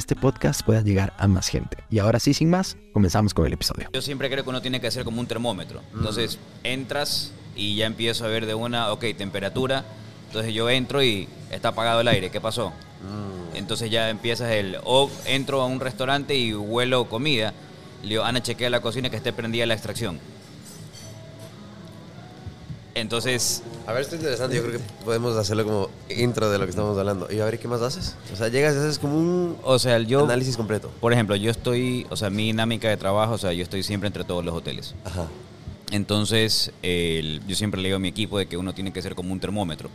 este podcast pueda llegar a más gente. Y ahora sí, sin más, comenzamos con el episodio. Yo siempre creo que uno tiene que ser como un termómetro. Entonces, entras y ya empiezo a ver de una, ok, temperatura. Entonces yo entro y está apagado el aire. ¿Qué pasó? Entonces ya empiezas el... O entro a un restaurante y huelo comida. Le digo, Ana, chequea la cocina que esté prendida la extracción. Entonces, A ver, esto es interesante. Yo creo que podemos hacerlo como intro de lo que estamos hablando. Y a ver, ¿qué más haces? O sea, llegas y haces como un o sea, yo... análisis completo. Por ejemplo, yo estoy... O sea, mi dinámica de trabajo, o sea, yo estoy siempre entre todos los hoteles. Ajá. Entonces, yo siempre le digo a mi equipo de que uno tiene que ser como un termómetro.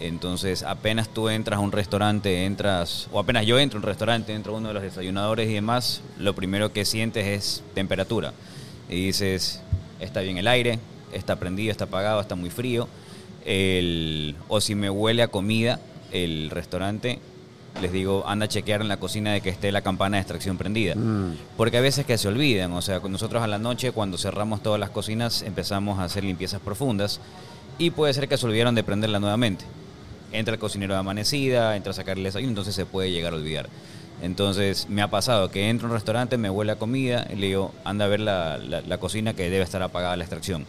Entonces, apenas tú entras a un restaurante, entras, o apenas yo entro a un restaurante, entro a uno de los desayunadores y demás, lo primero que sientes es temperatura. Y dices, está bien el aire, está prendido, está apagado, está muy frío. El- o si me huele a comida, el restaurante, les digo, anda a chequear en la cocina de que esté la campana de extracción prendida. Porque a veces que se olvidan, o sea, nosotros a la noche cuando cerramos todas las cocinas empezamos a hacer limpiezas profundas y puede ser que se olvidaron de prenderla nuevamente. Entra el cocinero de amanecida, entra a sacarle el desayuno, entonces se puede llegar a olvidar. Entonces me ha pasado que entro a un restaurante, me huele a comida y le digo, anda a ver la, la- la cocina que debe estar apagada la extracción.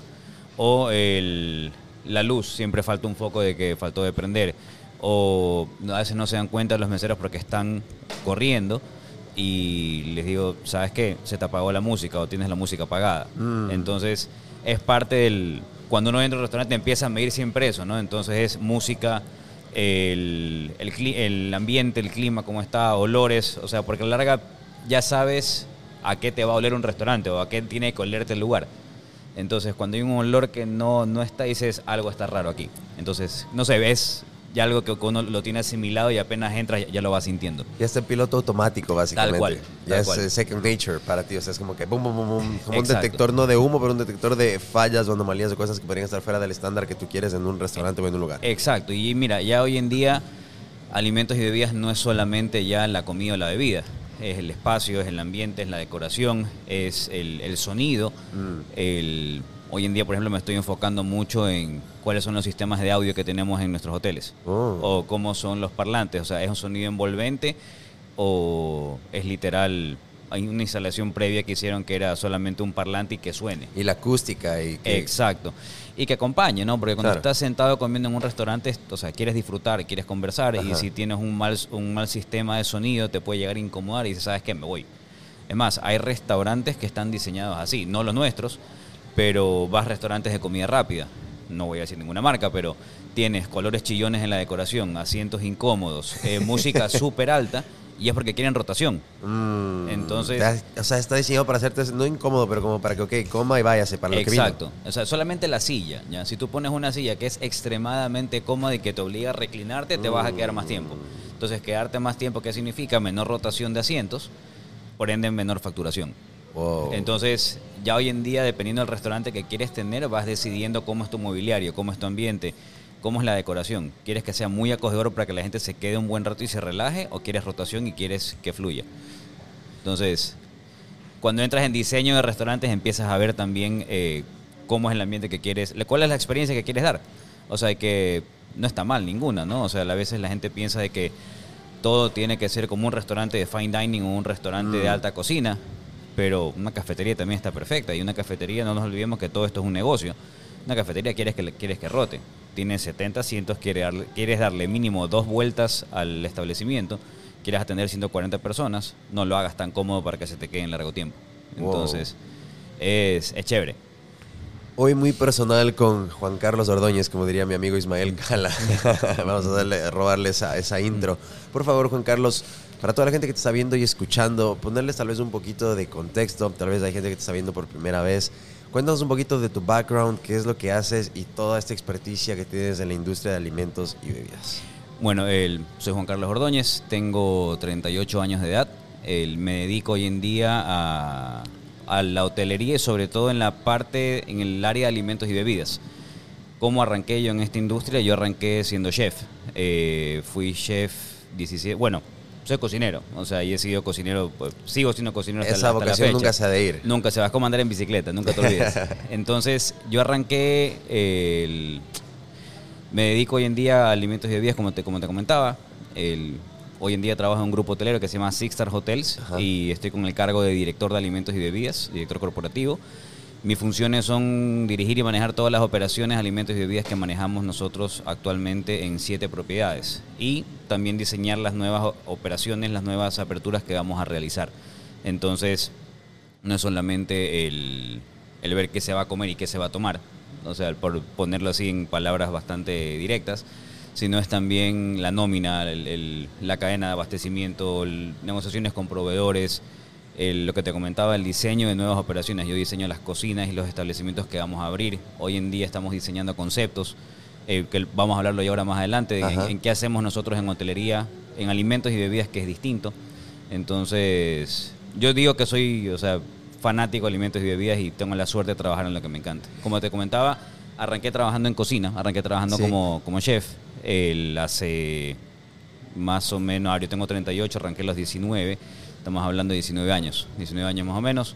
O el- la luz, siempre falta un foco de que faltó de prender. O a veces no se dan cuenta los meseros porque están corriendo y les digo, ¿sabes qué? Se te apagó la música o tienes la música apagada. Entonces, es parte del... Cuando uno entra a un restaurante empieza a medir siempre eso, ¿no? Entonces es música, el, el, el ambiente, el clima, cómo está, olores, o sea, porque a la larga ya sabes a qué te va a oler un restaurante o a qué tiene que olerte el lugar. Entonces, cuando hay un olor que no, no está, dices, algo está raro aquí. Entonces, no sé, ves ya algo que uno lo tiene asimilado y apenas entras ya, ya lo vas sintiendo. Ya está en piloto automático, básicamente. cual, Ya tal es cual. eh, second nature para ti. O sea, es como que boom, boom, boom, boom. Como un detector no de humo, pero un detector de fallas o anomalías o cosas que podrían estar fuera del estándar que tú quieres en un restaurante o en un lugar. Exacto, y mira, ya hoy en día alimentos y bebidas no es solamente ya la comida o la bebida, es el espacio, es el ambiente, es la decoración, es el, el sonido. El, hoy en día, por ejemplo, me estoy enfocando mucho en cuáles son los sistemas de audio que tenemos en nuestros hoteles Oh. o cómo son los parlantes, o sea, es un sonido envolvente o es literal, hay una instalación previa que hicieron que era solamente un parlante y que suene. Y la acústica y que- Exacto. Y que acompañe, ¿no? Porque cuando Claro. estás sentado comiendo en un restaurante, o sea, quieres disfrutar, quieres conversar, y si tienes un mal, un mal sistema de sonido, te puede llegar a incomodar y dices, ¿sabes qué? Me voy. Es más, hay restaurantes que están diseñados así, no los nuestros, pero vas a restaurantes de comida rápida. No voy a decir ninguna marca, pero tienes colores chillones en la decoración, asientos incómodos, eh, música súper alta, y es porque quieren rotación. Mm, Entonces- O sea, está diseñado para hacerte no incómodo, pero como para que, ok, coma y váyase para lo que. Exacto. O sea, solamente la silla. ¿ya? Si tú pones una silla que es extremadamente cómoda y que te obliga a reclinarte, te vas a quedar más tiempo. Entonces, quedarte más tiempo, ¿qué significa? Menor rotación de asientos, por ende, menor facturación. Wow. Entonces, ya hoy en día, dependiendo del restaurante que quieres tener, vas decidiendo cómo es tu mobiliario, cómo es tu ambiente, cómo es la decoración. ¿Quieres que sea muy acogedor para que la gente se quede un buen rato y se relaje? ¿O quieres rotación y quieres que fluya? Entonces, cuando entras en diseño de restaurantes empiezas a ver también eh, cómo es el ambiente que quieres, cuál es la experiencia que quieres dar. O sea, que no está mal ninguna, ¿no? O sea, a veces la gente piensa de que todo tiene que ser como un restaurante de fine dining o un restaurante de alta cocina, pero una cafetería también está perfecta y una cafetería, no nos olvidemos que todo esto es un negocio. Una cafetería quieres que, quieres que rote. Tienes 70 asientos, quieres darle, quieres darle mínimo dos vueltas al establecimiento, quieres atender 140 personas, no lo hagas tan cómodo para que se te quede en largo tiempo. Wow. Entonces, es, es chévere. Hoy muy personal con Juan Carlos Ordóñez, como diría mi amigo Ismael Cala. Vamos a darle, robarle esa, esa intro. Por favor, Juan Carlos, para toda la gente que te está viendo y escuchando, ponerles tal vez un poquito de contexto. Tal vez hay gente que te está viendo por primera vez. Cuéntanos un poquito de tu background, qué es lo que haces y toda esta experticia que tienes en la industria de alimentos y bebidas. Bueno, el- soy Juan Carlos Ordóñez, tengo 38 años de edad. El- me dedico hoy en día a, la hotelería y sobre todo en la parte, en el área de alimentos y bebidas. ¿Cómo arranqué yo en esta industria? Yo arranqué siendo chef. Eh, fui chef 17, bueno, soy cocinero, o sea, y he sido cocinero, pues, sigo siendo cocinero hasta, Esa la- hasta la vocación fecha. nunca se ha de ir. Nunca se va a comandar en bicicleta, nunca te olvides. Entonces, yo arranqué el- me dedico hoy en día a alimentos y bebidas, como te, como te comentaba. El- hoy en día trabajo en un grupo hotelero que se llama Six Star Hotels Ajá. y estoy con el cargo de director de alimentos y bebidas, director corporativo. Mis funciones son dirigir y manejar todas las operaciones, alimentos y bebidas que manejamos nosotros actualmente en siete propiedades. Y también diseñar las nuevas operaciones, las nuevas aperturas que vamos a realizar. Entonces, no es solamente el, el ver qué se va a comer y qué se va a tomar, o sea, por ponerlo así en palabras bastante directas, sino es también la nómina, la cadena de abastecimiento, negociaciones con proveedores, el- lo que te comentaba, el diseño de nuevas operaciones. Yo diseño las cocinas y los establecimientos que vamos a abrir. Hoy en día estamos diseñando conceptos, eh, que vamos a hablarlo ya ahora más adelante, en, qué hacemos nosotros en hotelería, en alimentos y bebidas, que es distinto. Entonces, yo digo que soy, o sea, fanático de alimentos y bebidas y tengo la suerte de trabajar en lo que me encanta. Como te comentaba, arranqué trabajando en cocina, arranqué trabajando Sí. como, como chef. El, hace más o menos, ahora yo tengo 38, arranqué a los 19, estamos hablando de 19 años, 19 años más o menos.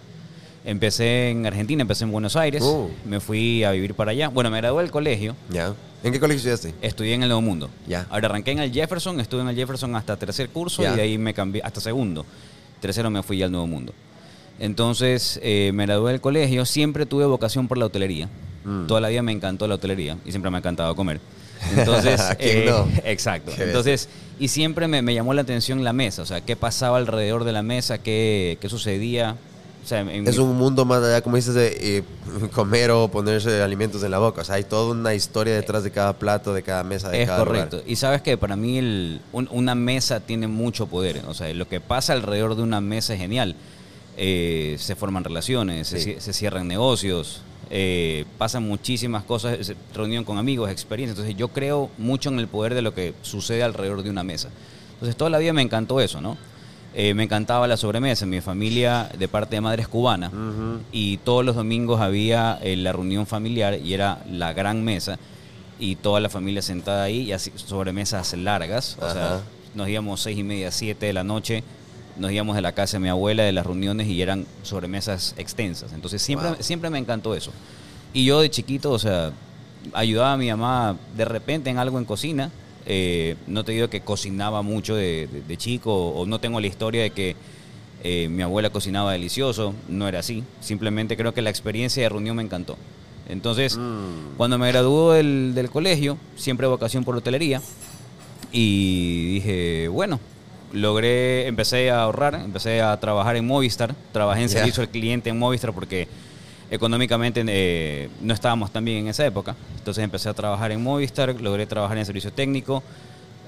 Empecé en Argentina, empecé en Buenos Aires, Uh. me fui a vivir para allá. Bueno, me gradué del colegio, ¿Ya? ¿En qué colegio estudiaste? estudié en el Nuevo Mundo. Ya. Ahora arranqué en el Jefferson, estuve en el Jefferson hasta tercer curso Ya. y de ahí me cambié hasta segundo. Tercero me fui al Nuevo Mundo. Entonces eh, me gradué del colegio, siempre tuve vocación por la hotelería. Mm. Toda la vida me encantó la hotelería y siempre me ha encantado comer. Entonces, ¿Quién eh, no? exacto. Qué Entonces, y siempre me, me llamó la atención la mesa, o sea, qué pasaba alrededor de la mesa, qué, qué sucedía. O sea, en Es mi- un mundo más allá, como dices, de eh, comer o ponerse alimentos en la boca. O sea, hay toda una historia detrás de cada plato, de cada mesa, de Es cada correcto. lugar. Y sabes que para mí el- un- una mesa tiene mucho poder. O sea, lo que pasa alrededor de una mesa es genial. Eh, se forman relaciones, Sí. se cierran negocios, eh, pasan muchísimas cosas, reunión con amigos, experiencias. Entonces yo creo mucho en el poder de lo que sucede alrededor de una mesa. Entonces toda la vida me encantó eso, ¿no? Eh, me encantaba la sobremesa. Mi familia de parte de madre es cubana y todos los domingos había eh, la reunión familiar y era la gran mesa y toda la familia sentada ahí y así sobremesas largas. O sea, nos íbamos seis y media, siete de la noche, nos íbamos de la casa de mi abuela de las reuniones y eran sobremesas extensas. Entonces siempre, Wow. siempre me encantó eso. Y yo de chiquito, o sea, ayudaba a mi mamá de repente en algo en cocina. Eh, no te digo que cocinaba mucho de, de- de chico o no tengo la historia de que eh, mi abuela cocinaba delicioso, no era así. Simplemente creo que la experiencia de reunión me encantó. Entonces, Mm. cuando me graduó del, del colegio, siempre vocación por hotelería, y dije, bueno, logré, empecé a ahorrar, empecé a trabajar en Movistar, trabajé en Ya. servicio al cliente en Movistar porque económicamente eh, no estábamos tan bien en esa época. Entonces empecé a trabajar en Movistar, logré trabajar en servicio técnico.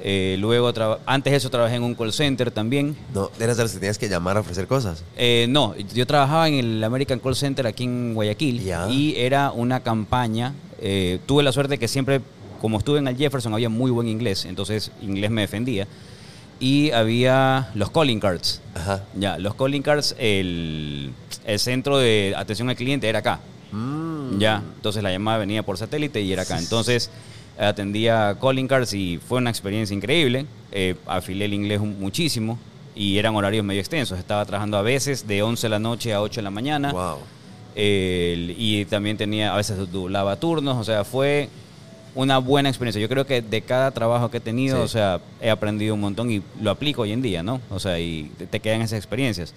eh, luego, antes de eso, trabajé en un call center también. No, eras de los que tenías que llamar a ofrecer cosas. Eh, no, yo trabajaba en el American Call Center aquí en Guayaquil Ya. y era una campaña. eh, tuve la suerte que siempre, como estuve en el Jefferson, había muy buen inglés, entonces inglés me defendía. Y había los calling cards. Ajá. Ya, los calling cards, el, el centro de atención al cliente era acá. Mm. Ya, entonces la llamada venía por satélite y era acá. Entonces atendía calling cards y fue una experiencia increíble. Eh, afilé el inglés muchísimo y eran horarios medio extensos. Estaba trabajando a veces de 11 de la noche a 8 de la mañana. Wow. Y también tenía, a veces doblaba turnos, o sea, fue una buena experiencia. Yo creo que de cada trabajo que he tenido, Sí. o sea, he aprendido un montón y lo aplico hoy en día, ¿no? O sea, y te, quedan esas experiencias.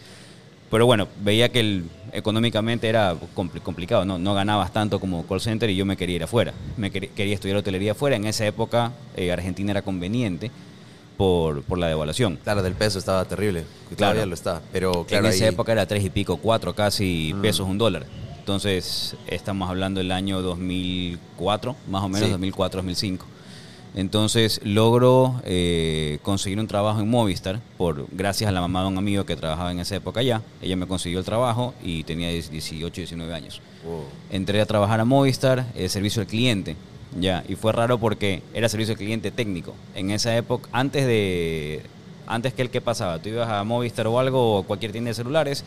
Pero bueno, veía que el, económicamente era compli- complicado, ¿no? No ganabas tanto como call center y yo me quería ir afuera. Me quería, quería estudiar hotelería afuera. En esa época, eh, Argentina era conveniente por, por la devaluación. Claro, del peso estaba terrible. Claro. Todavía lo está. Pero claro, en esa ahí- época era tres y pico, cuatro casi Mm. pesos un dólar. Entonces, estamos hablando del año 2004, más o menos, Sí. 2004, 2005. Entonces, logro eh, conseguir un trabajo en Movistar, por, gracias a la mamá de un amigo que trabajaba en esa época allá. Ella me consiguió el trabajo y tenía 18, 19 años. Wow. Entré a trabajar a Movistar, eh, servicio al cliente. Ya, y fue raro porque era servicio de cliente técnico. En esa época, antes de antes que el que pasaba, tú ibas a Movistar o algo o cualquier tienda de celulares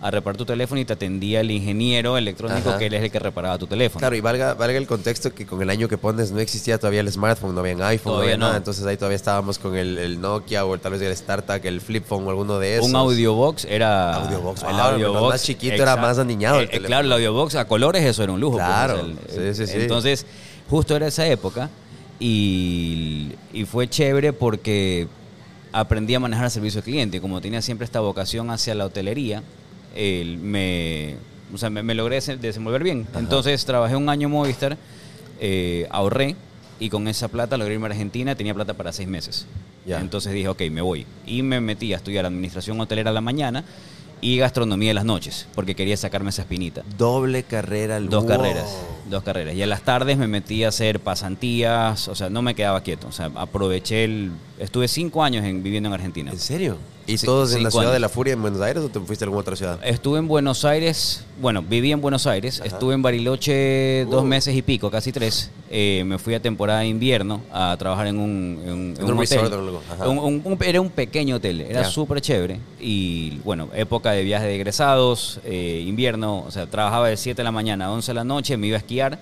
a reparar tu teléfono y te atendía el ingeniero electrónico Ajá. que él es el que reparaba tu teléfono. Claro, y valga, valga el contexto que con el año que pones no existía todavía el smartphone, no había un iPhone, no había nada. Entonces ahí todavía estábamos con el, el Nokia o tal vez el StarTAC, el Flip Phone o alguno de esos. Un audiobox era. Audiobox, el ah, mientras más chiquito era más aniñado el Eh, eh, claro, el audiobox a colores, eso era un lujo. pues, Claro, el- sí, sí, sí. Entonces, justo era esa época y, y fue chévere porque aprendí a manejar el servicio al cliente. Como tenía siempre esta vocación hacia la hotelería, me, o sea, me, me logré des- desenvolver bien. Entonces, trabajé un año en Movistar, eh, ahorré y con esa plata logré irme a Argentina. Tenía plata para seis meses. Entonces dije, ok, me voy. Y me metí a estudiar administración hotelera a la mañana y gastronomía en las noches, porque quería sacarme esa espinita. Doble carrera. Dos wow. carreras, dos carreras. Y en las tardes me metí a hacer pasantías, o sea, no me quedaba quieto. O sea, aproveché el... Estuve cinco años en- viviendo en Argentina. ¿En serio? ¿Y Sí, todos en la ciudad de la furia en Buenos Aires o te fuiste a alguna otra ciudad? Estuve en Buenos Aires, bueno, viví en Buenos Aires, estuve en Bariloche dos Uh. meses y pico, casi tres. Eh, me fui a temporada de invierno a trabajar en un, en, un un hotel. resort. Un- un- era un pequeño hotel, era súper chévere. Y bueno, época de viaje de egresados, eh, invierno, o sea, trabajaba de 7 de la mañana a 11 de la noche, me iba a esquiar.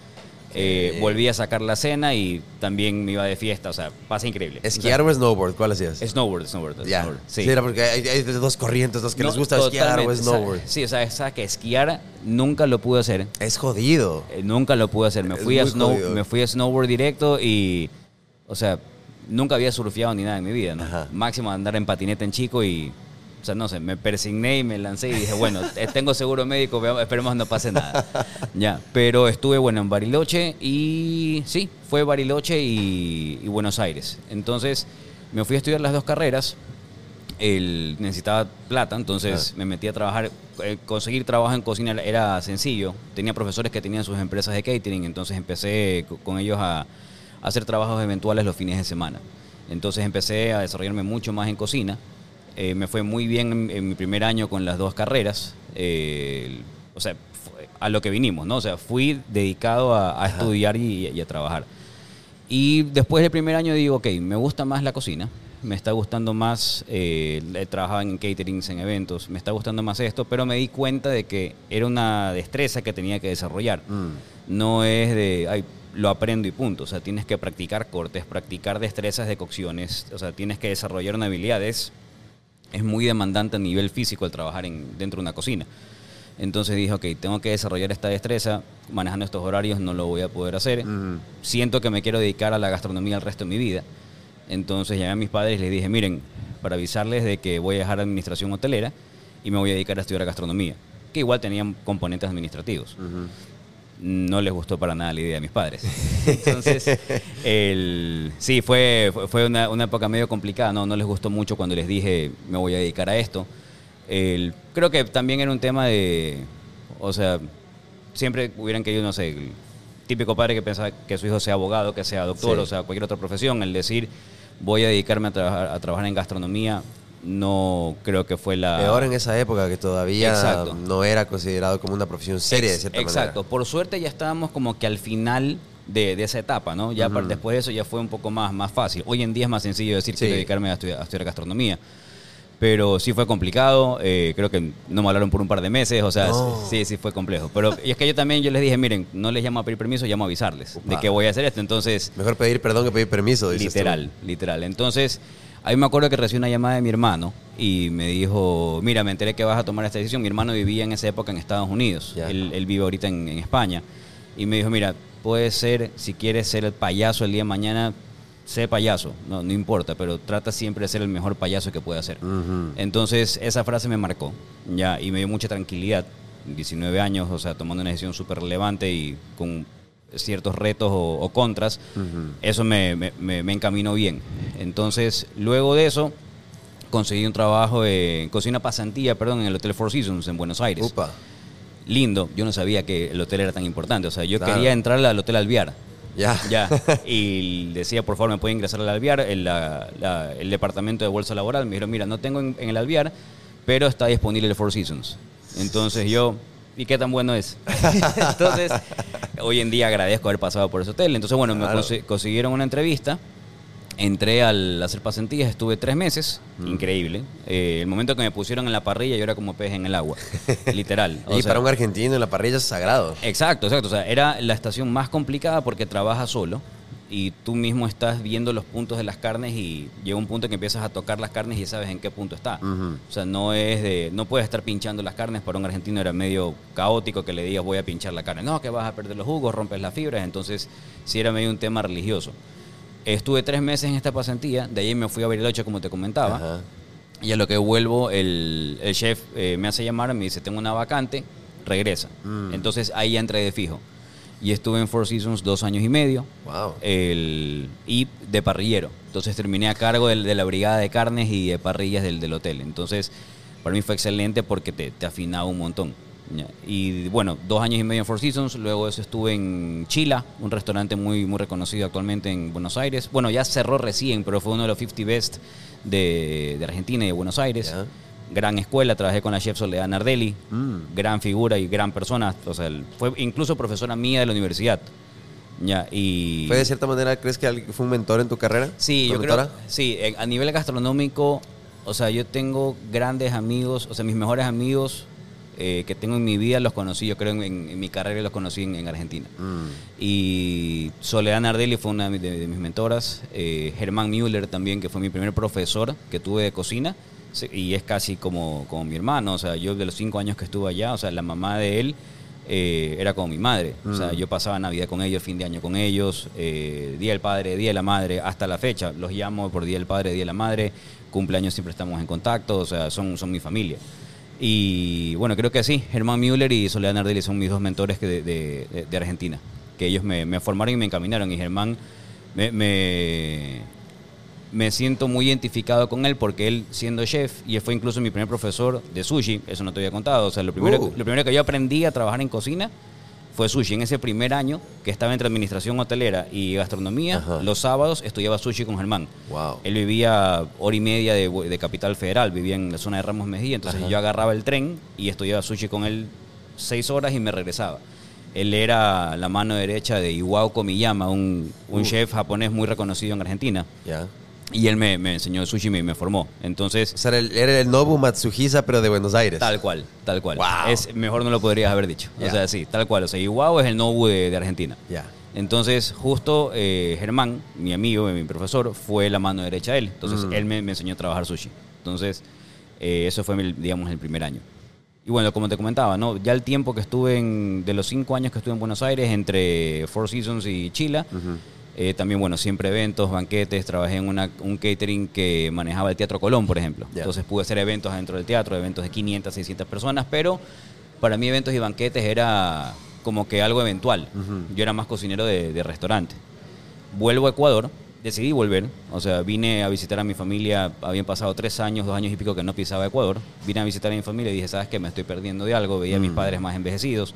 Eh, Sí. volví a sacar la cena y también me iba de fiesta, o sea, pasa increíble. ¿Esquiar o snowboard? ¿Cuál hacías? Sea, snowboard, snowboard. ya. snowboard, Sí. era porque hay, hay dos corrientes, los que No, les gusta esquiar o snowboard. o sea, sí, o sea, sabes que esquiar nunca lo pude hacer. Es jodido. Eh, nunca lo pude hacer. Me fui, a snow, jodido. me fui a snowboard directo y, o sea, nunca había surfeado ni nada en mi vida. ¿no? Ajá. Máximo andar en patineta en chico y, sea, no sé, me persigné y me lancé y dije, bueno, eh, tengo seguro médico, esperemos no pase nada. ya, pero estuve, bueno, en Bariloche y sí, fue Bariloche y, y Buenos Aires. Entonces, me fui a estudiar las dos carreras él necesitaba plata, entonces me metí a trabajar. Eh, conseguir trabajo en cocina era sencillo. Tenía profesores que tenían sus empresas de catering, entonces empecé co- con ellos a, a hacer trabajos eventuales los fines de semana. Entonces empecé a desarrollarme mucho más en cocina. Eh, me fue muy bien en, en mi primer año con las dos carreras. Eh, o sea, a lo que vinimos, ¿no? O sea, fui dedicado a, a estudiar y- y a trabajar. Y después del primer año digo, ok, me gusta más la cocina, me está gustando más, eh, he trabajado en caterings, en eventos, me está gustando más esto, pero me di cuenta de que era una destreza que tenía que desarrollar. Mm. No es de, ay, lo aprendo y punto. O sea, tienes que practicar cortes, practicar destrezas de cocciones, o sea, tienes que desarrollar una habilidad. Es, es muy demandante a nivel físico el trabajar en, dentro de una cocina. Entonces dije, ok, tengo que desarrollar esta destreza, manejando estos horarios no lo voy a poder hacer. Siento que me quiero dedicar a la gastronomía el resto de mi vida. Entonces llamé a mis padres y les dije, miren, para avisarles de que voy a dejar administración hotelera y me voy a dedicar a estudiar gastronomía, que igual tenían componentes administrativos. No les gustó para nada la idea a mis padres. Entonces, el, sí, fue, fue- una, una época medio complicada, ¿no? no les gustó mucho cuando les dije, me voy a dedicar a esto. El- creo que también era un tema de, o sea, siempre hubieran querido, no sé, el típico padre que pensaba que su hijo sea abogado, que sea doctor, Sí. o sea, cualquier otra profesión, el decir, voy a dedicarme a a trabajar en gastronomía, no creo que fue la... Peor en esa época que todavía Exacto. no era considerado como una profesión seria, de cierta Exacto. manera. Por suerte ya estábamos como que al final de, de esa etapa, ¿no? Ya después de eso ya fue un poco más, más fácil. Hoy en día es más sencillo decir Sí. quiero dedicarme a estudiar, a estudiar gastronomía. Pero sí fue complicado, eh, creo que no me hablaron por un par de meses, o sea, No. sí, sí fue complejo. Pero y es que yo también, yo les dije, miren, no les llamo a pedir permiso, llamo a avisarles de que voy a hacer esto. Entonces, Mejor pedir perdón que pedir permiso, dices tú. Literal, literal. Entonces, ahí me acuerdo que recibí una llamada de mi hermano y me dijo, mira, me enteré que vas a tomar esta decisión. Mi hermano vivía en esa época en Estados Unidos. Él, él vive ahorita en, en España. Y me dijo, mira, puede ser, si quieres ser el payaso el día de mañana, sé payaso, no, no importa, pero trata siempre de ser el mejor payaso que pueda ser. Entonces, esa frase me marcó, ya, y me dio mucha tranquilidad. 19 años, o sea, tomando una decisión súper relevante y con ciertos retos o, o contras, eso me, me- me- me encaminó bien. Entonces, luego de eso, conseguí un trabajo en cocina pasantía, perdón, en el Hotel Four Seasons en Buenos Aires. Upa. Lindo, yo no sabía que el hotel era tan importante, o sea, yo Claro. quería entrar al Hotel Alviar. Ya. Ya, y decía, por favor, me puede ingresar al Alviar, el, la- la- el departamento de bolsa laboral. Me dijeron, mira, no tengo en, en el Alviar, pero está disponible el Four Seasons. Entonces yo, ¿y qué tan bueno es? Entonces, hoy en día agradezco haber pasado por ese hotel. Entonces, bueno, me consiguieron una entrevista. Entré al hacer pasantías, estuve tres meses, Mm. increíble. Eh, el momento que me pusieron en la parrilla, yo era como pez en el agua, literal. O y sea, para un argentino en la parrilla es sagrado. Exacto, exacto. O sea, era la estación más complicada porque trabajas solo y tú mismo estás viendo los puntos de las carnes y llega un punto que empiezas a tocar las carnes y sabes en qué punto está. O sea, no es de, no puedes estar pinchando las carnes. Para un argentino era medio caótico que le digas voy a pinchar la carne. No, que vas a perder los jugos, rompes las fibras. Entonces, sí era medio un tema religioso. Estuve tres meses en esta pasantía, de ahí me fui a Bariloche, como te comentaba. Y a lo que vuelvo, el, el chef eh, me hace llamar, me dice, tengo una vacante, regresa. Mm. Entonces ahí ya entré de fijo. Y estuve en Four Seasons dos años y medio. Wow. El, y de parrillero. Entonces terminé a cargo del- de, la brigada de carnes y de parrillas del, del hotel. Entonces, para mí fue excelente porque te, te afinaba un montón. Y bueno, dos años y medio en Four Seasons. Luego de eso estuve en Chila, un restaurante muy, muy reconocido actualmente en Buenos Aires. Bueno, ya cerró recién, pero fue uno de los 50 best de, de Argentina y de Buenos Aires. Gran escuela, trabajé con la chef Soledad Nardelli, Mm. gran figura y gran persona. O sea, fue incluso profesora mía de la universidad. Ya, y ¿Fue de cierta manera, crees que fue un mentor en tu carrera? Sí, ¿Tu yo creo. mentora? Sí, en- a nivel gastronómico, o sea, yo tengo grandes amigos, o sea, mis mejores amigos eh, que tengo en mi vida los conocí, yo creo, en, en mi carrera los conocí en, en Argentina. Mm. Y Soledad Nardelli fue una de- de mis mentoras. eh, Germán Müller también, que fue mi primer profesor que tuve de cocina. Sí, Y es casi como, como mi hermano. O sea, yo de los cinco años que estuve allá, o sea, la mamá de él eh, era como mi madre. O sea, Mm. yo pasaba Navidad con ellos, fin de año con ellos, eh, Día del Padre, Día de la Madre, hasta la fecha. Los llamo por Día del Padre, Día de la Madre. Cumpleaños siempre estamos en contacto. O sea, son, son mi familia. Y bueno, creo que sí, Germán Müller y Soledad Nardelli son mis dos mentores que de, de- de- de Argentina, que ellos me, me formaron y me encaminaron. Y Germán, me, me, me siento muy identificado con él porque él, siendo chef, y él fue incluso mi primer profesor de sushi, eso no te había contado. O sea, lo primero, Uh. lo primero que yo aprendí a trabajar en cocina fue sushi. En ese primer año que estaba entre administración hotelera y gastronomía, Ajá. los sábados estudiaba sushi con Germán. Wow. Él vivía hora y media de, de Capital Federal, vivía en la zona de Ramos Mejía, entonces Ajá. yo agarraba el tren y estudiaba sushi con él seis horas y me regresaba. Él era la mano derecha de Iwao Komiyama, un, un Uh. chef japonés muy reconocido en Argentina. Ya. Y él me, me enseñó sushi y me, me formó. Entonces, O sea, era el, era el Nobu Matsuhisa, pero de Buenos Aires. tal cual, tal cual. Wow. Es, mejor no lo podrías haber dicho. Ya. O sea, sí, tal cual. O sea, Iwao es el Nobu de, de Argentina. Ya. Entonces, justo eh, Germán, mi amigo, mi profesor, fue la mano derecha de él. Entonces, Mm. él me, me enseñó a trabajar sushi. Entonces, eh, eso fue, mi- digamos, el primer año. Y bueno, como te comentaba, ¿no? ya el tiempo que estuve en, de los cinco años que estuve en Buenos Aires, entre Four Seasons y Chila, Ujú. Eh, también, bueno, siempre eventos, banquetes, trabajé en una, un catering que manejaba el Teatro Colón, por ejemplo. Entonces pude hacer eventos dentro del teatro, eventos de 500, 600 personas, pero para mí eventos y banquetes era como que algo eventual. Yo era más cocinero de, de restaurante. Vuelvo a Ecuador, decidí volver, o sea, vine a visitar a mi familia, habían pasado tres años, dos años y pico que no pisaba Ecuador, vine a visitar a mi familia y dije, ¿sabes qué? Me estoy perdiendo de algo, veía a mis Mm. padres más envejecidos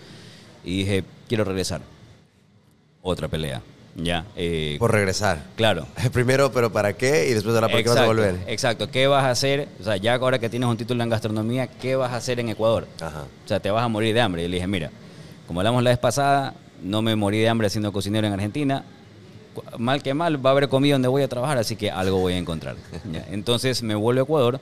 y dije, quiero regresar. Otra pelea, ya. eh, Por regresar. claro. Primero, pero ¿para qué? Y después de la por qué vas a volver. exacto. ¿Qué vas a hacer? O sea, ya ahora que tienes un título en gastronomía, ¿qué vas a hacer en Ecuador? Ajá. O sea, te vas a morir de hambre. Y le dije, mira, como hablamos la vez pasada, no me morí de hambre siendo cocinero en Argentina. Mal que mal, va a haber comida donde voy a trabajar, así que algo voy a encontrar. Ya, Entonces me vuelvo a Ecuador,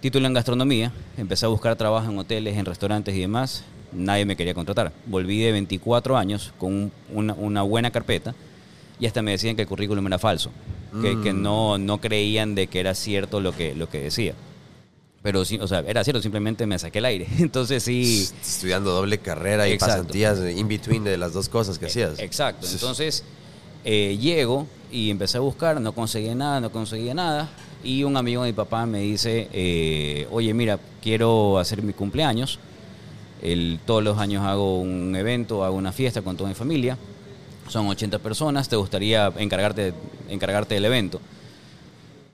título en gastronomía, empecé a buscar trabajo en hoteles, en restaurantes y demás. Nadie me quería contratar. Volví de 24 años con un- una, una buena carpeta y hasta me decían que el currículum era falso, que, que Mm. no, no creían de que era cierto lo que, lo que decía. Pero sí, o sea, era cierto, simplemente me saqué el aire. Entonces sí. Estudiando doble carrera y Exacto. pasantías in between de las dos cosas que hacías. Exacto. Entonces eh, llego y empecé a buscar, no conseguía nada, no conseguía nada. Y un amigo de mi papá me dice, eh, oye, mira, quiero hacer mi cumpleaños. El, todos los años hago un evento, hago una fiesta con toda mi familia. Son 80 personas, ¿te gustaría encargarte, encargarte del evento?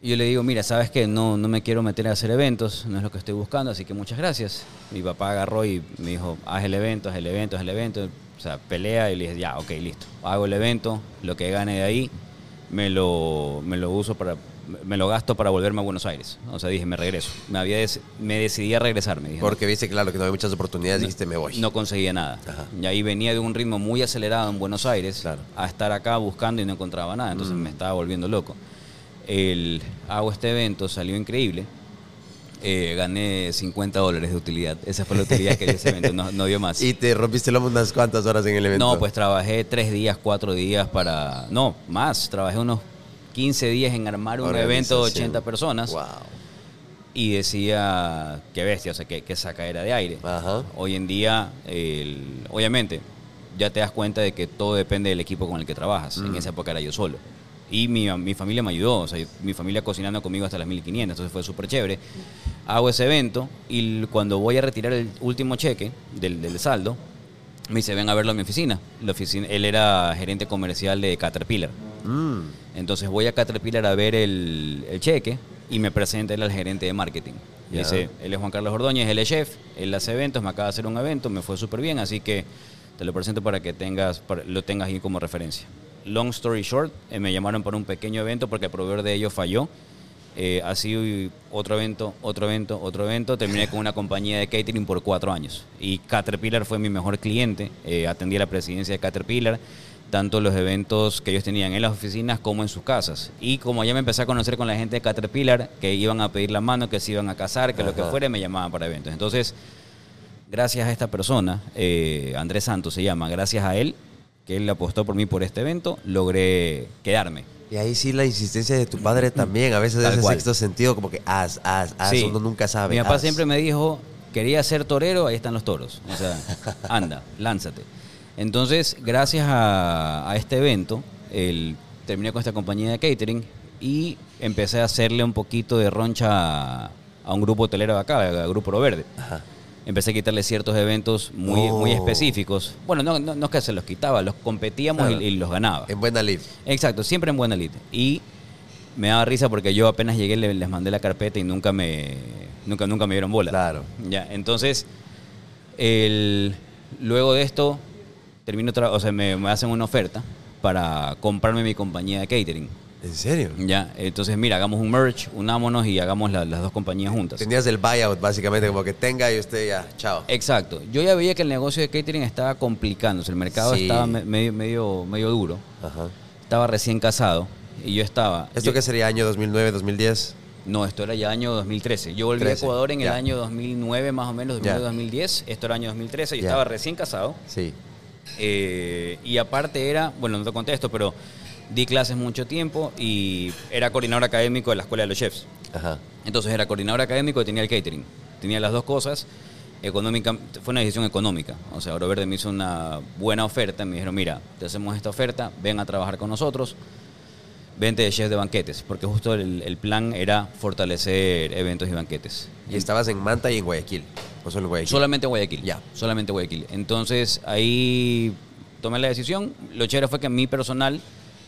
Y yo le digo, mira, ¿sabes qué? No, no me quiero meter a hacer eventos, no es lo que estoy buscando, así que muchas gracias. Mi papá agarró y me dijo, haz el evento, haz el evento, haz el evento. O sea, pelea y le dije, ya, ok, listo. Hago el evento, lo que gane de ahí, me lo, me lo uso para, me lo gasto para volverme a Buenos Aires. O sea, dije, me regreso. Me, había des- me decidí a regresarme. Dije, Porque viste, claro, que no hay muchas oportunidades, dijiste, me voy. no conseguía nada. Ajá. Y ahí venía de un ritmo muy acelerado en Buenos Aires Claro. a estar acá buscando y no encontraba nada. Entonces me estaba volviendo loco. El, hago este evento, salió increíble. Eh, gané 50 dólares de utilidad. Esa fue la utilidad que dio ese evento, no, no dio más. Y te rompiste el lomo unas cuantas horas en el evento. No, pues trabajé tres días, cuatro días para... No, más. Trabajé unos 15 días en armar un evento de 80 personas Wow. y decía, qué bestia, o sea, que, que sacadera de aire. Ajá. Hoy en día, el- obviamente, ya te das cuenta de que todo depende del equipo con el que trabajas. Mm. En esa época era yo solo. Y mi, mi familia me ayudó, o sea, yo- mi familia cocinando conmigo hasta las 1500, entonces fue súper chévere. Hago ese evento y cuando voy a retirar el último cheque del, del saldo, me dice, ven a verlo a mi oficina. La oficina. Él era gerente comercial de Caterpillar. Mm. Entonces voy a Caterpillar a ver el, el cheque y me presenta él al gerente de marketing. Y Ya. dice, él es Juan Carlos Ordóñez, él es chef, él hace eventos, me acaba de hacer un evento, me fue súper bien, así que te lo presento para que tengas, para- lo tengas ahí como referencia. Long story short, eh, me llamaron para un pequeño evento porque el proveedor de ellos falló. Eh, así otro evento, otro evento, otro evento. Terminé con una compañía de catering por cuatro años. Y Caterpillar fue mi mejor cliente. Eh, atendí a la presidencia de Caterpillar, tanto los eventos que ellos tenían en las oficinas como en sus casas. Y como ya me empecé a conocer con la gente de Caterpillar, que iban a pedir la mano, que se iban a casar, que lo que fuera, me llamaban para eventos. Entonces, gracias a esta persona, eh, Andrés Santos se llama, gracias a él, que él apostó por mí por este evento, logré quedarme. Y ahí sí la insistencia de tu padre también. A veces Tal ese cual. sexto sentido, como que haz, haz, haz. Sí. Uno nunca sabe. Mi papá haz. siempre me dijo, quería ser torero, ahí están los toros. O sea, anda, lánzate. Entonces, gracias a, a este evento, el, terminé con esta compañía de catering y empecé a hacerle un poquito de roncha a, a un grupo hotelero de acá, al Grupo Verde. Ajá. Empecé a quitarle ciertos eventos muy, Oh. muy específicos. Bueno, no, no, no es que se los quitaba, los competíamos Claro. y, y los ganaba. En buena lid. Exacto, siempre en buena lid. Y me daba risa porque yo apenas llegué le- les mandé la carpeta y nunca me nunca nunca me dieron bola. Claro. Ya, entonces el, luego de esto termino o sea, me, me hacen una oferta para comprarme mi compañía de catering. ¿En serio? Ya, entonces mira, hagamos un merge, unámonos y hagamos la- las dos compañías juntas. Tenías el buyout, básicamente, como que tenga y usted ya, chao. Exacto. Yo ya veía que el negocio de catering estaba complicándose, el mercado Sí. estaba me- medio, medio, medio duro. Ajá. Estaba recién casado y yo estaba. ¿Esto yo- qué sería año 2009, 2010? No, esto era ya año 2013. Yo volví 13, a Ecuador en el año 2009, más o menos, Ya. 2009-2010. Esto era año 2013. Yo estaba recién casado. Sí. eh, y aparte era, bueno, no te conté esto, pero di clases mucho tiempo y era coordinador académico de la Escuela de los Chefs. Ajá. Entonces era coordinador académico y tenía el catering. Tenía las dos cosas. Económica, fue una decisión económica. O sea, Oro Verde me hizo una buena oferta. Me dijeron, mira, te hacemos esta oferta, ven a trabajar con nosotros. Vente de chef de banquetes, porque justo el, el plan era fortalecer eventos y banquetes. Y estabas en Manta y en Guayaquil. ¿O solo en Guayaquil? Solamente Guayaquil. Ya. Solamente Guayaquil. Entonces ahí tomé la decisión. Lo chévere fue que mi personal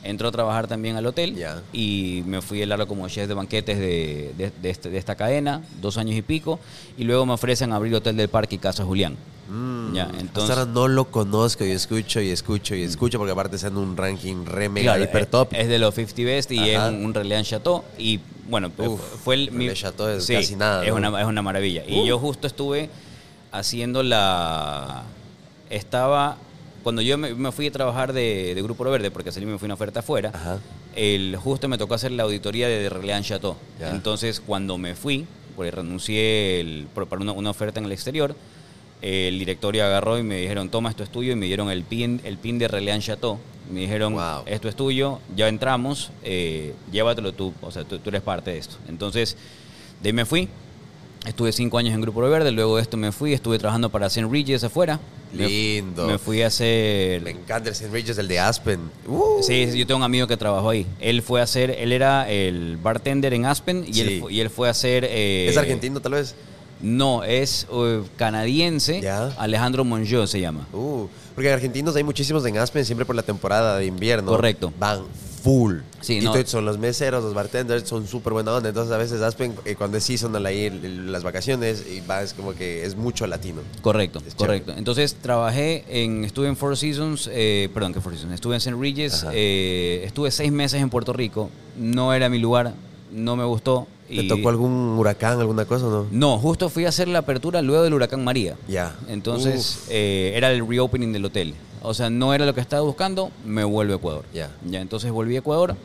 entró a trabajar también al hotel y me fui el largo como chef de banquetes de, de- de este- de esta cadena, dos años y pico, y luego me ofrecen abrir Hotel del Parque y Casa Julián. Mm. Ya, Hasta entonces, ahora no lo conozco y escucho y escucho y escucho porque aparte está en un ranking re mega claro, hiper top. Es, de los 50 Best y Ajá. es un, un Relais Chateau. Y bueno, Uf, fue el. Relais Chateau es sí, casi nada, una, es una maravilla. Uh. Y yo justo estuve haciendo la. Estaba. Cuando yo me, me fui a trabajar de, de Grupo Verde, porque salí me fui a una oferta afuera, Ajá. el, justo me tocó hacer la auditoría de Relais Chateau. Ya. Entonces, cuando me fui, porque renuncié el- para una, una oferta en el exterior, el directorio agarró y me dijeron, toma esto es tuyo, y me dieron el pin, el pin de Relais Chateau. Me dijeron, Wow. esto es tuyo, ya entramos, eh, llévatelo tú, o sea, tú, tú eres parte de esto. Entonces, de ahí me fui, estuve cinco años en Grupo Verde, luego de esto me fui, estuve trabajando para St. Regis afuera. Lindo. Me, fui a hacer... Me encanta el St. Regis, el de Aspen. Uh. Sí, yo tengo un amigo que trabajó ahí. Él fue a hacer, él era el bartender en Aspen y, Sí. él, y él fue a hacer... eh, ¿Es argentino tal vez? No, es eh, canadiense. Ya. Alejandro Monjó se llama. Uh, porque argentinos hay muchísimos en Aspen siempre por la temporada de invierno. Correcto. Van full. Sí, y no. son los meseros, los bartenders, son súper buena onda. Entonces a veces Aspen, eh, cuando es seasonal ahí, las vacaciones, y vas como que es mucho latino. Correcto, Es correcto. chévere. Entonces trabajé en, estuve en Four Seasons, eh, perdón, que Four Seasons, estuve en St. Regis, eh, estuve seis meses en Puerto Rico, no era mi lugar, no me gustó. ¿Te y- tocó algún huracán, alguna cosa o no? No, justo fui a hacer la apertura luego del huracán María. Ya. Entonces eh, era el reopening del hotel. O sea, no era lo que estaba buscando, me vuelvo a Ecuador. Ya. Ya, entonces volví a Ecuador.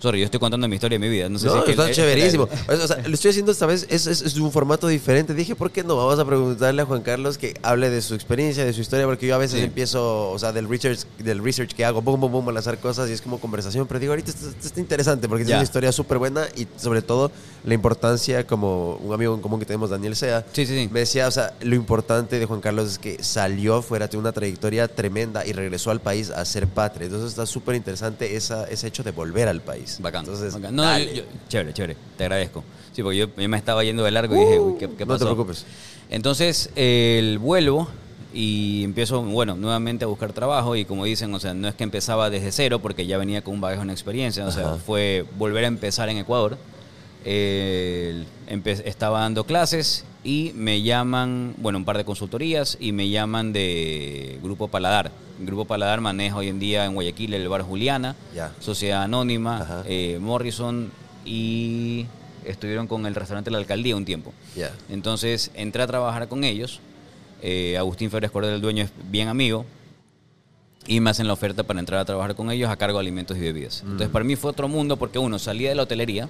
Sorry, yo estoy contando mi historia de mi vida. No sé No, si es que- está eh, chéverísimo. O sea, lo estoy haciendo esta vez, es, es, es un formato diferente. Dije, ¿por qué no? Vamos a preguntarle a Juan Carlos que hable de su experiencia, de su historia, porque yo a veces Sí. empiezo, o sea, del research, del research que hago, boom, boom, boom, a lanzar cosas y es como conversación. Pero digo, ahorita está interesante porque Ya. es una historia súper buena y sobre todo la importancia, como un amigo en común que tenemos, Daniel Sea, Sí, sí, sí. me decía, o sea, lo importante de Juan Carlos es que salió fuera de una trayectoria tremenda y regresó al país a ser patria. Entonces está súper interesante esa, ese hecho de volver al país. Bacán. Entonces, bacán. No, yo- yo- chévere, chévere. Te agradezco. Sí, porque yo, yo me estaba yendo de largo y dije, uy, ¿qué, qué no te preocupes. Entonces, el vuelvo y empiezo, bueno, nuevamente a buscar trabajo y como dicen, o sea, no es que empezaba desde cero porque ya venía con un bagaje, una experiencia, o sea, Ajá. fue volver a empezar en Ecuador. Estaba dando clases y me llaman, bueno, un par de consultorías y me llaman de Grupo Paladar. Grupo Paladar maneja hoy en día en Guayaquil el bar Juliana. Sociedad Anónima, eh, Morrison y estuvieron con el restaurante La Alcaldía un tiempo. Entonces entré a trabajar con ellos. Eh, Agustín Férez Cordero, el dueño, es bien amigo. Y me hacen la oferta para entrar a trabajar con ellos a cargo de alimentos y bebidas. Mm. Entonces para mí fue otro mundo porque uno salía de la hotelería,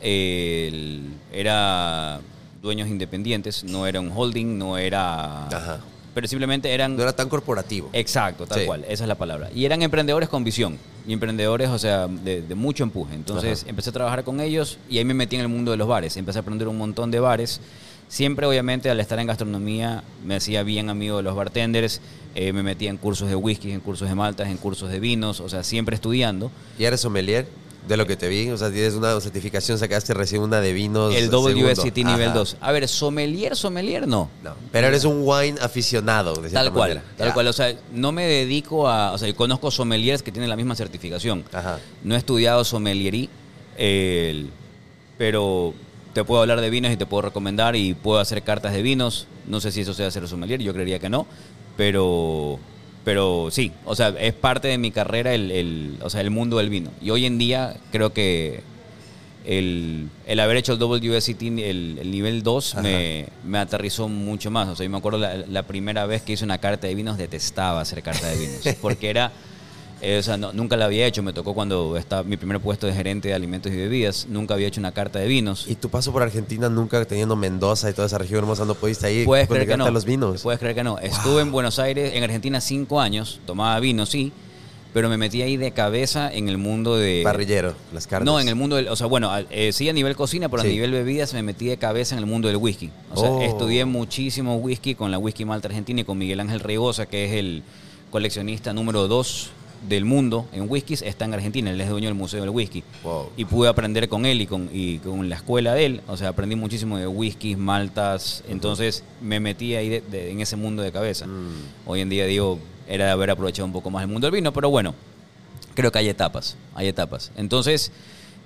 eh, el- era dueños independientes, no era un holding, no era... Ajá. Pero simplemente eran... No era tan corporativo. Exacto, tal Sí. cual, esa es la palabra. Y eran emprendedores con visión, y emprendedores, o sea, de, de mucho empuje. Entonces Ajá. empecé a trabajar con ellos y ahí me metí en el mundo de los bares. Empecé a aprender un montón de bares. Siempre, obviamente, al estar en gastronomía, me hacía bien amigo de los bartenders. eh, me metía en cursos de whisky, en cursos de maltas, en cursos de vinos, o sea, siempre estudiando. ¿Y eres sommelier? De lo que te vi, o sea, tienes una certificación, sacaste recién una de vinos. el. WSET nivel Ajá. 2. A ver, sommelier, sommelier no. No, pero eres un wine aficionado, de Tal cual, manera. tal Ya. cual. O sea, no me dedico a. O sea, yo conozco sommeliers que tienen la misma certificación. Ajá. No he estudiado sommelierí, el- pero te puedo hablar de vinos y te puedo recomendar y puedo hacer cartas de vinos. No sé si eso sea ser sommelier, yo creería que no, pero, pero sí, o sea, es parte de mi carrera el, el- o sea, el mundo del vino. Y hoy en día creo que el, el haber hecho el WSET, el, el nivel 2, Ajá. me, me aterrizó mucho más. O sea, yo me acuerdo la, la primera vez que hice una carta de vinos, detestaba hacer carta de vinos, porque era... eh, o sea, no- nunca la había hecho, me tocó cuando estaba mi primer puesto de gerente de alimentos y bebidas, nunca había hecho una carta de vinos. Y tu paso por Argentina, nunca teniendo Mendoza y toda esa región hermosa, no pudiste ahí Puedes creer que no. a los vinos. Puedes creer que no. Estuve en Buenos Aires, en Argentina, cinco años, tomaba vino, sí, pero me metí ahí de cabeza en el mundo de... Parrillero, las carnes. No, en el mundo del, o sea, bueno, eh, sí a nivel cocina, pero Sí. a nivel bebidas me metí de cabeza en el mundo del whisky. O sea, Oh. estudié muchísimo whisky con la Whisky Malta Argentina y con Miguel Ángel Reigosa, que es el coleccionista número dos del mundo en whiskies, está en Argentina, él es dueño del Museo del Whisky. Wow. Y pude aprender con él y con, y con la escuela de él, o sea, aprendí muchísimo de whiskies, maltas, entonces me metí ahí de- de- en ese mundo de cabeza. Mm. Hoy en día digo, era de haber aprovechado un poco más el mundo del vino, pero bueno, creo que hay etapas, hay etapas. Entonces,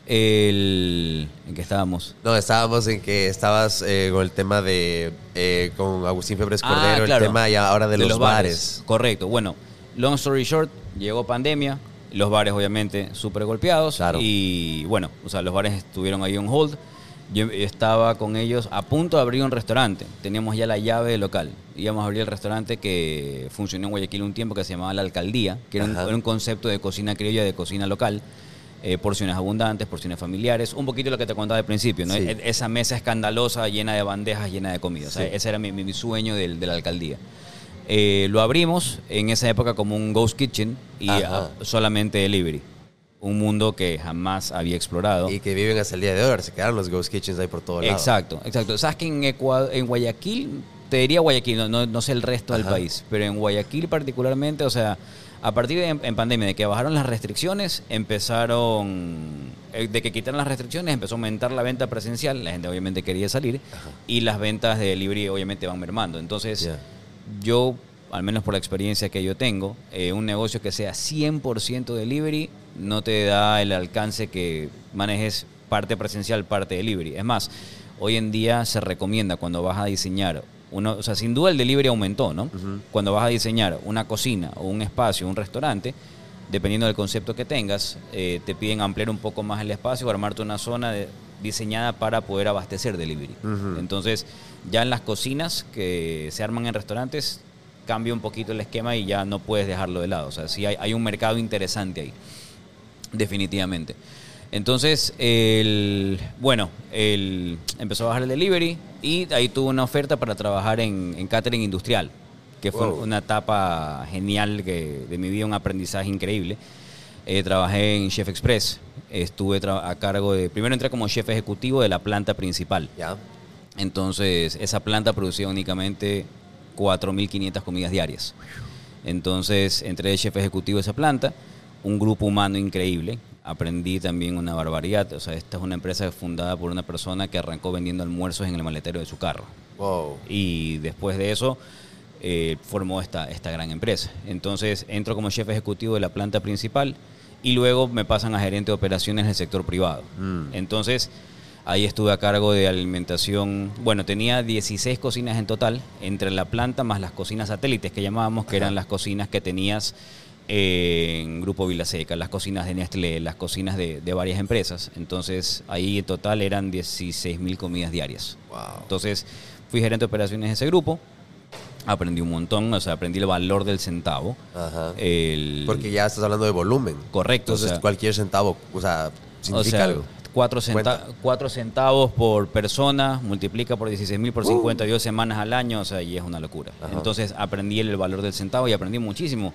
el, ¿en qué estábamos? No, estábamos en que estabas eh, con el tema de. eh, con Agustín Febres Ah, Cordero, claro. el tema ya ahora de, los, bares. Correcto. Bueno, long story short, llegó pandemia, los bares obviamente súper golpeados. Claro. Y bueno, o sea, los bares estuvieron ahí on hold. Yo estaba con ellos a punto de abrir un restaurante. Teníamos ya la llave del local. Íbamos a abrir el restaurante que funcionó en Guayaquil un tiempo que se llamaba La Alcaldía, que era un, Ajá. era un concepto de cocina criolla, de cocina local. eh, porciones abundantes, porciones familiares, un poquito lo que te contaba al principio, ¿no? Sí. E- Esa mesa escandalosa llena de bandejas, llena de comida. O sea, ese era mi, mi- mi sueño del- de la alcaldía. Eh, lo abrimos en esa época como un ghost kitchen y Ajá. ah, solamente delivery. Un mundo que jamás había explorado. Y que viven hasta el día de hoy. ahora Se quedaron los Ghost Kitchens ahí por todo lado. Exacto, exacto. Sabes que en, Ecua- en Guayaquil, te diría Guayaquil, no, no, no sé el resto del Ajá. país, pero en Guayaquil particularmente, o sea, a partir de en, en pandemia, de que bajaron las restricciones, empezaron, eh, de que quitaron las restricciones, empezó a aumentar la venta presencial, la gente obviamente quería salir, y las ventas de delivery obviamente van mermando. Entonces, Ya. Yo, al menos por la experiencia que yo tengo, eh, un negocio que sea 100% delivery no te da el alcance que manejes parte presencial, parte delivery. Es más, hoy en día se recomienda cuando vas a diseñar, uno, o sea, sin duda el delivery aumentó, ¿no? Cuando vas a diseñar una cocina o un espacio, un restaurante, dependiendo del concepto que tengas, eh, te piden ampliar un poco más el espacio o armarte una zona de- diseñada para poder abastecer delivery. Entonces, ya en las cocinas que se arman en restaurantes, cambia un poquito el esquema y ya no puedes dejarlo de lado. O sea, sí hay, hay un mercado interesante ahí, definitivamente. Entonces, el, bueno, el, empezó a bajar el delivery y ahí tuve una oferta para trabajar en, en catering industrial, que fue Wow. una etapa genial que, de mi vida, un aprendizaje increíble. Eh, trabajé en Chef Express, estuve a cargo de, primero entré como chef ejecutivo de la planta principal. Ya. Entonces, esa planta producía únicamente 4.500 comidas diarias. Entonces, entré de chef ejecutivo de esa planta, un grupo humano increíble. Aprendí también una barbaridad. O sea, esta es una empresa fundada por una persona que arrancó vendiendo almuerzos en el maletero de su carro. Wow. Y después de eso, eh, formó esta, esta gran empresa. Entonces, entro como chef ejecutivo de la planta principal y luego me pasan a gerente de operaciones del sector privado. Mm. Entonces, ahí estuve a cargo de alimentación. Bueno, tenía 16 cocinas en total, entre la planta más las cocinas satélites que llamábamos, que eran las cocinas que tenías eh, en Grupo Vilaseca, las cocinas de Nestlé, las cocinas de, de varias empresas. Entonces, ahí en total eran 16 mil comidas diarias. Wow. Entonces, fui gerente de operaciones de ese grupo, aprendí un montón, o sea, aprendí el valor del centavo. Ajá. El, Porque ya estás hablando de volumen. Correcto, Entonces, o sea- cualquier centavo, o sea, significa o sea, algo. Cuatro, centa- cuatro centavos por persona, multiplica por 16 mil por 52 semanas al año, o sea, y es una locura. Uh. Ajá. Entonces aprendí el valor del centavo y aprendí muchísimo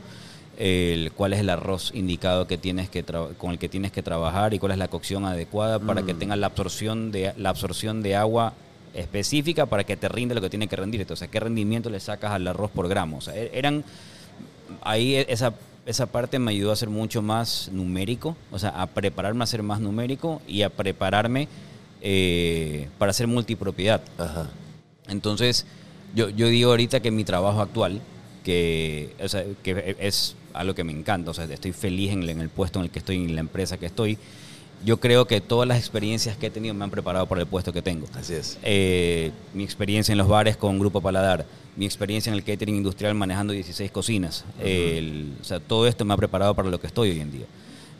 el, cuál es el arroz indicado que tienes que con el que tienes que trabajar y cuál es la cocción adecuada para Mm. que tenga la absorción de la absorción de agua específica para que te rinde lo que tiene que rendir. Entonces, ¿qué rendimiento le sacas al arroz por gramo? O sea, e- eran ahí e- esa, esa parte me ayudó a ser mucho más numérico, o sea, a prepararme a ser más numérico y a prepararme eh, para ser multipropiedad. Ajá. Entonces, yo, yo digo ahorita que mi trabajo actual, que, o sea, que es algo que me encanta, o sea, estoy feliz en, el- en el puesto en el que estoy, en la empresa que estoy, yo creo que todas las experiencias que he tenido me han preparado para el puesto que tengo. Así es. Eh, mi experiencia en los bares con Grupo Paladar, mi experiencia en el catering industrial manejando 16 cocinas, el- o sea, todo esto me ha preparado para lo que estoy hoy en día.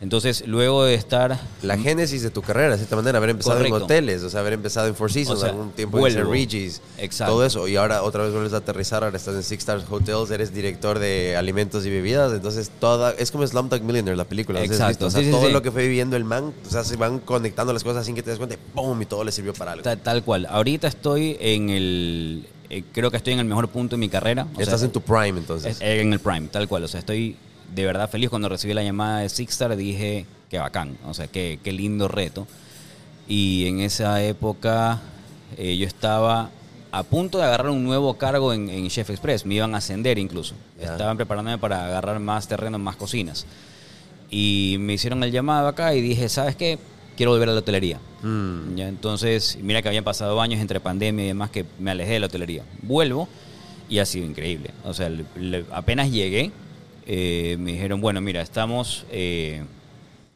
Entonces, luego de estar... La génesis de tu carrera, de cierta manera, haber empezado en hoteles, o sea, haber empezado en Four Seasons, O sea, algún tiempo en vuelvo. Regis, Exacto. todo eso, y ahora otra vez vuelves a aterrizar, ahora estás en Six Stars Hotels, eres director de alimentos y bebidas, entonces toda, es como Slumdog Millionaire, la película, ¿no sé si has Exacto, o sea, sí, todo sí. lo que fue viviendo el man, o sea, se van conectando las cosas sin que te des cuenta, y ¡pum! y todo le sirvió para algo. Ta- Tal, cual. Ahorita estoy en el... eh, creo que estoy en el mejor punto de mi carrera. O Estás sea, en tu prime, entonces. es- en el prime, tal cual. O sea, estoy de verdad feliz. Cuando recibí la llamada de Sixstar dije, qué bacán. O sea, qué, qué lindo reto. Y en esa época eh, yo estaba a punto de agarrar un nuevo cargo en, en Chef Express. Me iban a ascender incluso. Estaban preparándome para agarrar más terreno, más cocinas. Y me hicieron el llamado acá y dije, ¿sabes qué? Quiero volver a la hotelería. Mm. Ya, entonces, mira que habían pasado años entre pandemia y demás que me alejé de la hotelería. Vuelvo y ha sido increíble. O sea, le- le- apenas llegué, eh, me dijeron, bueno, mira, estamos eh,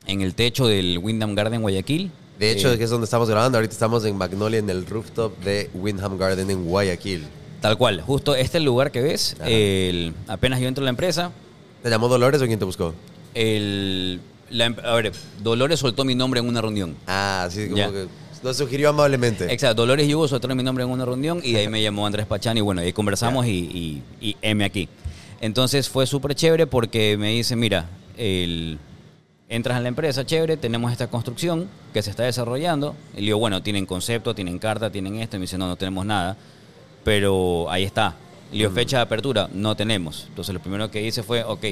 en el techo del Wyndham Garden Guayaquil. De hecho, Eh, que es donde estamos grabando, ahorita estamos en Magnolia, en el rooftop de Windham Garden en Guayaquil. Tal cual, justo este lugar que ves, el- apenas yo entro a la empresa, ¿Te llamó Dolores o quién te buscó? el, la em- a ver, Dolores soltó mi nombre en una reunión. Ah, sí, como Ya. que lo sugirió amablemente. Exacto, Dolores y Hugo soltaron mi nombre en una reunión y de ahí me llamó Andrés Pachán y bueno, ahí conversamos y, y, y M aquí. Entonces fue súper chévere porque me dice, mira, el, entras en la empresa, chévere, tenemos esta construcción que se está desarrollando. Y le digo, bueno, tienen concepto, tienen carta, tienen esto. Y me dice, no, no tenemos nada. Pero ahí está. Le digo, fecha de apertura, no tenemos. Entonces lo primero que hice fue, ok,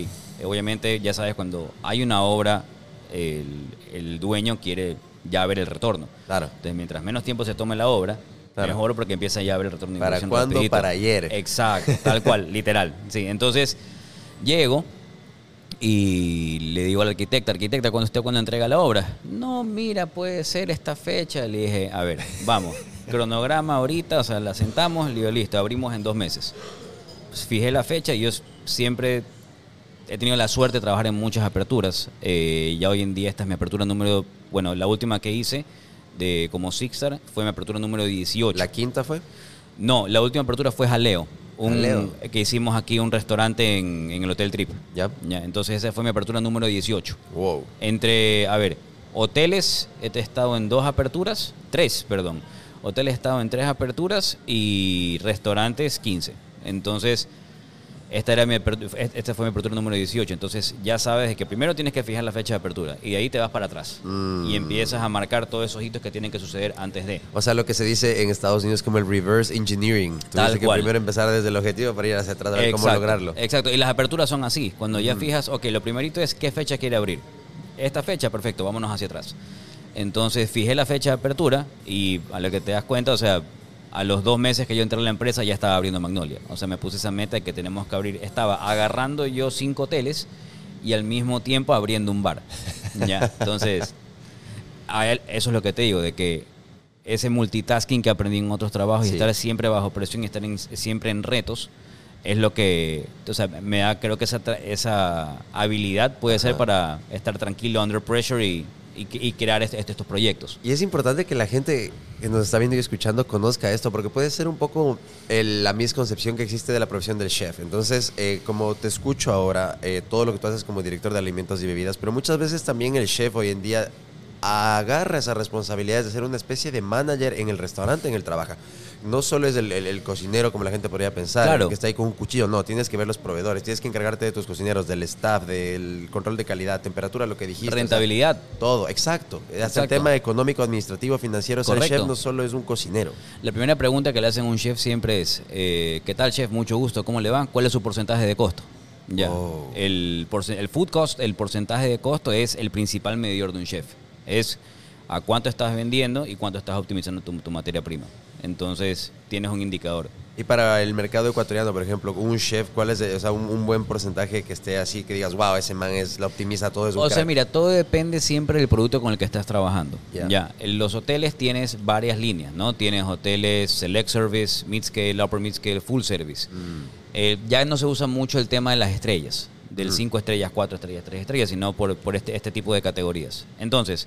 obviamente ya sabes, cuando hay una obra, el, el dueño quiere ya ver el retorno. Claro. Entonces, mientras menos tiempo se tome la obra, Claro. mejor porque empieza ya a ver el retorno de ¿Para cuándo? rapidito. Para ayer. Exacto, tal cual, literal. Sí, entonces llego y le digo al arquitecto, arquitecta, ¿cuándo usted cuando entrega la obra? No, mira, puede ser esta fecha. Le dije, a ver, vamos, cronograma ahorita, o sea, la sentamos, le digo, listo, abrimos en dos meses. fijé la fecha y yo siempre he tenido la suerte de trabajar en muchas aperturas. Eh, ya hoy en día esta es mi apertura número, bueno, la última que hice de como Sixstar fue mi apertura número 18. ¿La quinta fue? No, la última apertura fue Jaleo. Un, Jaleo. Que hicimos aquí un restaurante en, en el Hotel Trip. Ya. Ya, entonces esa fue mi apertura número 18. Wow. Entre, a ver, hoteles he estado en dos aperturas, tres, perdón. Hoteles he estado en tres aperturas y restaurantes 15. Entonces, esta, era mi, esta fue mi apertura número 18. Entonces, ya sabes que primero tienes que fijar la fecha de apertura y de ahí te vas para atrás. Mm. Y empiezas a marcar todos esos hitos que tienen que suceder antes de. O sea, lo que se dice en Estados Unidos como el reverse engineering. Tuviste Tal que cual. primero empezar desde el objetivo para ir hacia atrás a ver cómo lograrlo. Exacto, y las aperturas son así. Cuando ya fijas, ok, lo primerito es qué fecha quiere abrir. Esta fecha, perfecto, vámonos hacia atrás. Entonces fijé la fecha de apertura y a lo que te das cuenta, o sea, a los dos meses que yo entré a la empresa ya estaba abriendo Magnolia. O sea, me puse esa meta de que tenemos que abrir. Estaba agarrando yo cinco hoteles y al mismo tiempo abriendo un bar. ¿Ya? Entonces, a él- eso es lo que te digo, de que ese multitasking que aprendí en otros trabajos Sí. y estar siempre bajo presión y estar en- siempre en retos es lo que, o sea, me da, creo que esa, esa habilidad puede ser para estar tranquilo under pressure y, y, crear este- este- estos proyectos. Y es importante que la gente que nos está viendo y escuchando conozca esto, porque puede ser un poco la misconcepción que existe de la profesión del chef. Entonces, eh, como te escucho ahora, eh, todo lo que tú haces como director de alimentos y bebidas, pero muchas veces también el chef hoy en día agarra esa responsabilidad de ser una especie de manager en el restaurante en el trabaja. No solo es el, el- el cocinero como la gente podría pensar, Claro. que está ahí con un cuchillo, no, tienes que ver los proveedores, tienes que encargarte de tus cocineros, del staff, del control de calidad, temperatura, lo que dijiste. o sea, Rentabilidad. todo, exacto. Hasta el Exacto. tema económico, administrativo, financiero. Correcto. chef no solo es un cocinero. La primera pregunta que le hacen a un chef siempre es, eh, ¿qué tal chef? Mucho gusto, ¿cómo le va? ¿Cuál es su porcentaje de costo? Ya. Oh. El, el food cost, el porcentaje de costo es el principal medidor de un chef. Es a cuánto estás vendiendo y cuánto estás optimizando tu, tu materia prima. Entonces, tienes un indicador. Y para el mercado ecuatoriano, por ejemplo, un chef, ¿cuál es o sea, un, un buen porcentaje que esté así, que digas, wow, ese man es, lo optimiza todo? Es un O sea, crack"? mira, todo depende siempre del producto con el que estás trabajando. Ya. Ya, en los hoteles tienes varias líneas, ¿no? Tienes hoteles select service, mid scale, upper mid scale, full service. Mm. Eh, ya no se usa mucho el tema de las estrellas, del Mm. 5 estrellas, 4 estrellas, 3 estrellas, sino por, por este, este tipo de categorías. Entonces,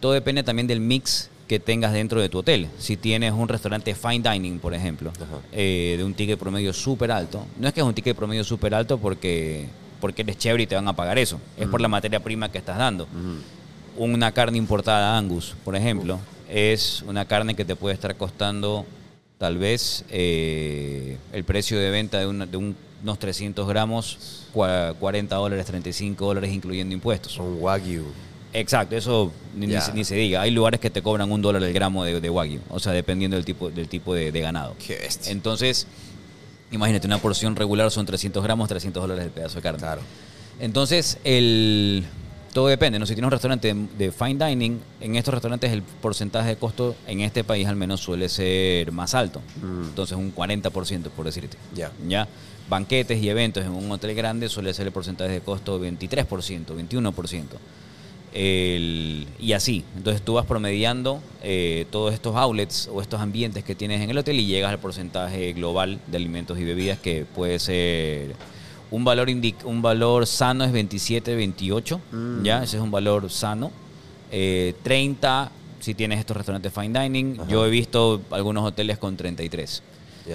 todo depende también del mix que tengas dentro de tu hotel. Si tienes un restaurante fine dining, por ejemplo, eh, de un ticket promedio súper alto, no es que es un ticket promedio súper alto porque, porque eres chévere y te van a pagar eso, es por la materia prima que estás dando. Una carne importada Angus, por ejemplo, es una carne que te puede estar costando tal vez eh, el precio de venta de, una- de un- unos 300 gramos, 40 dólares, 35 dólares, incluyendo impuestos. Un wagyu. Exacto, eso ni, ni Ya. se, ni se diga. Hay lugares que te cobran un dólar el gramo de, de wagyu, o sea, dependiendo del tipo, del tipo de, de ganado. Qué bestia. Entonces, imagínate, una porción regular son 300 gramos, 300 dólares el pedazo de carne. Claro. Entonces, el, todo depende. ¿no? Si tienes un restaurante de, de fine dining, en estos restaurantes el porcentaje de costo en este país al menos suele ser más alto. Mm. Entonces, un 40%, por decirte. Ya. ¿Ya? Banquetes y eventos en un hotel grande suele ser el porcentaje de costo 23%, 21%. El- y así. Entonces tú vas promediando eh, todos estos outlets o estos ambientes que tienes en el hotel y llegas al porcentaje global de alimentos y bebidas que puede ser un valor indic- un valor sano es 27, 28, Mm. ya, ese es un valor sano. Eh, 30 si tienes estos restaurantes fine dining. Ajá. Yo he visto algunos hoteles con 33.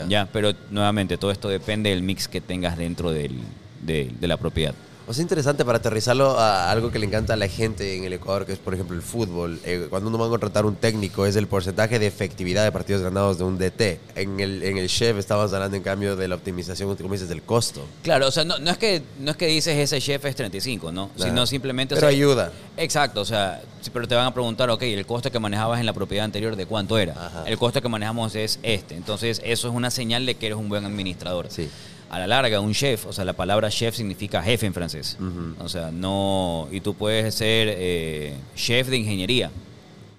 Ya. Pero nuevamente todo esto depende del mix que tengas dentro del- de, de la propiedad. O sea, interesante para aterrizarlo a algo que le encanta a la gente en el Ecuador, que es, por ejemplo, el fútbol. Eh, cuando uno va a contratar un técnico, es el porcentaje de efectividad de partidos ganados de un DT. En el, en el chef estamos hablando, en cambio, de la optimización, como dices, del costo. Claro, o sea, no, no es que no es que dices ese chef es 35, ¿no? Sino simplemente... o Pero sea, ayuda. Exacto, o sea, pero te van a preguntar, ok, el costo que manejabas en la propiedad anterior, ¿de cuánto era? Ajá. El costo que manejamos es este. Entonces, eso es una señal de que eres un buen administrador. Sí. A la larga, un chef, o sea, la palabra chef significa jefe en francés. O sea, no. Y tú puedes ser eh, chef de ingeniería,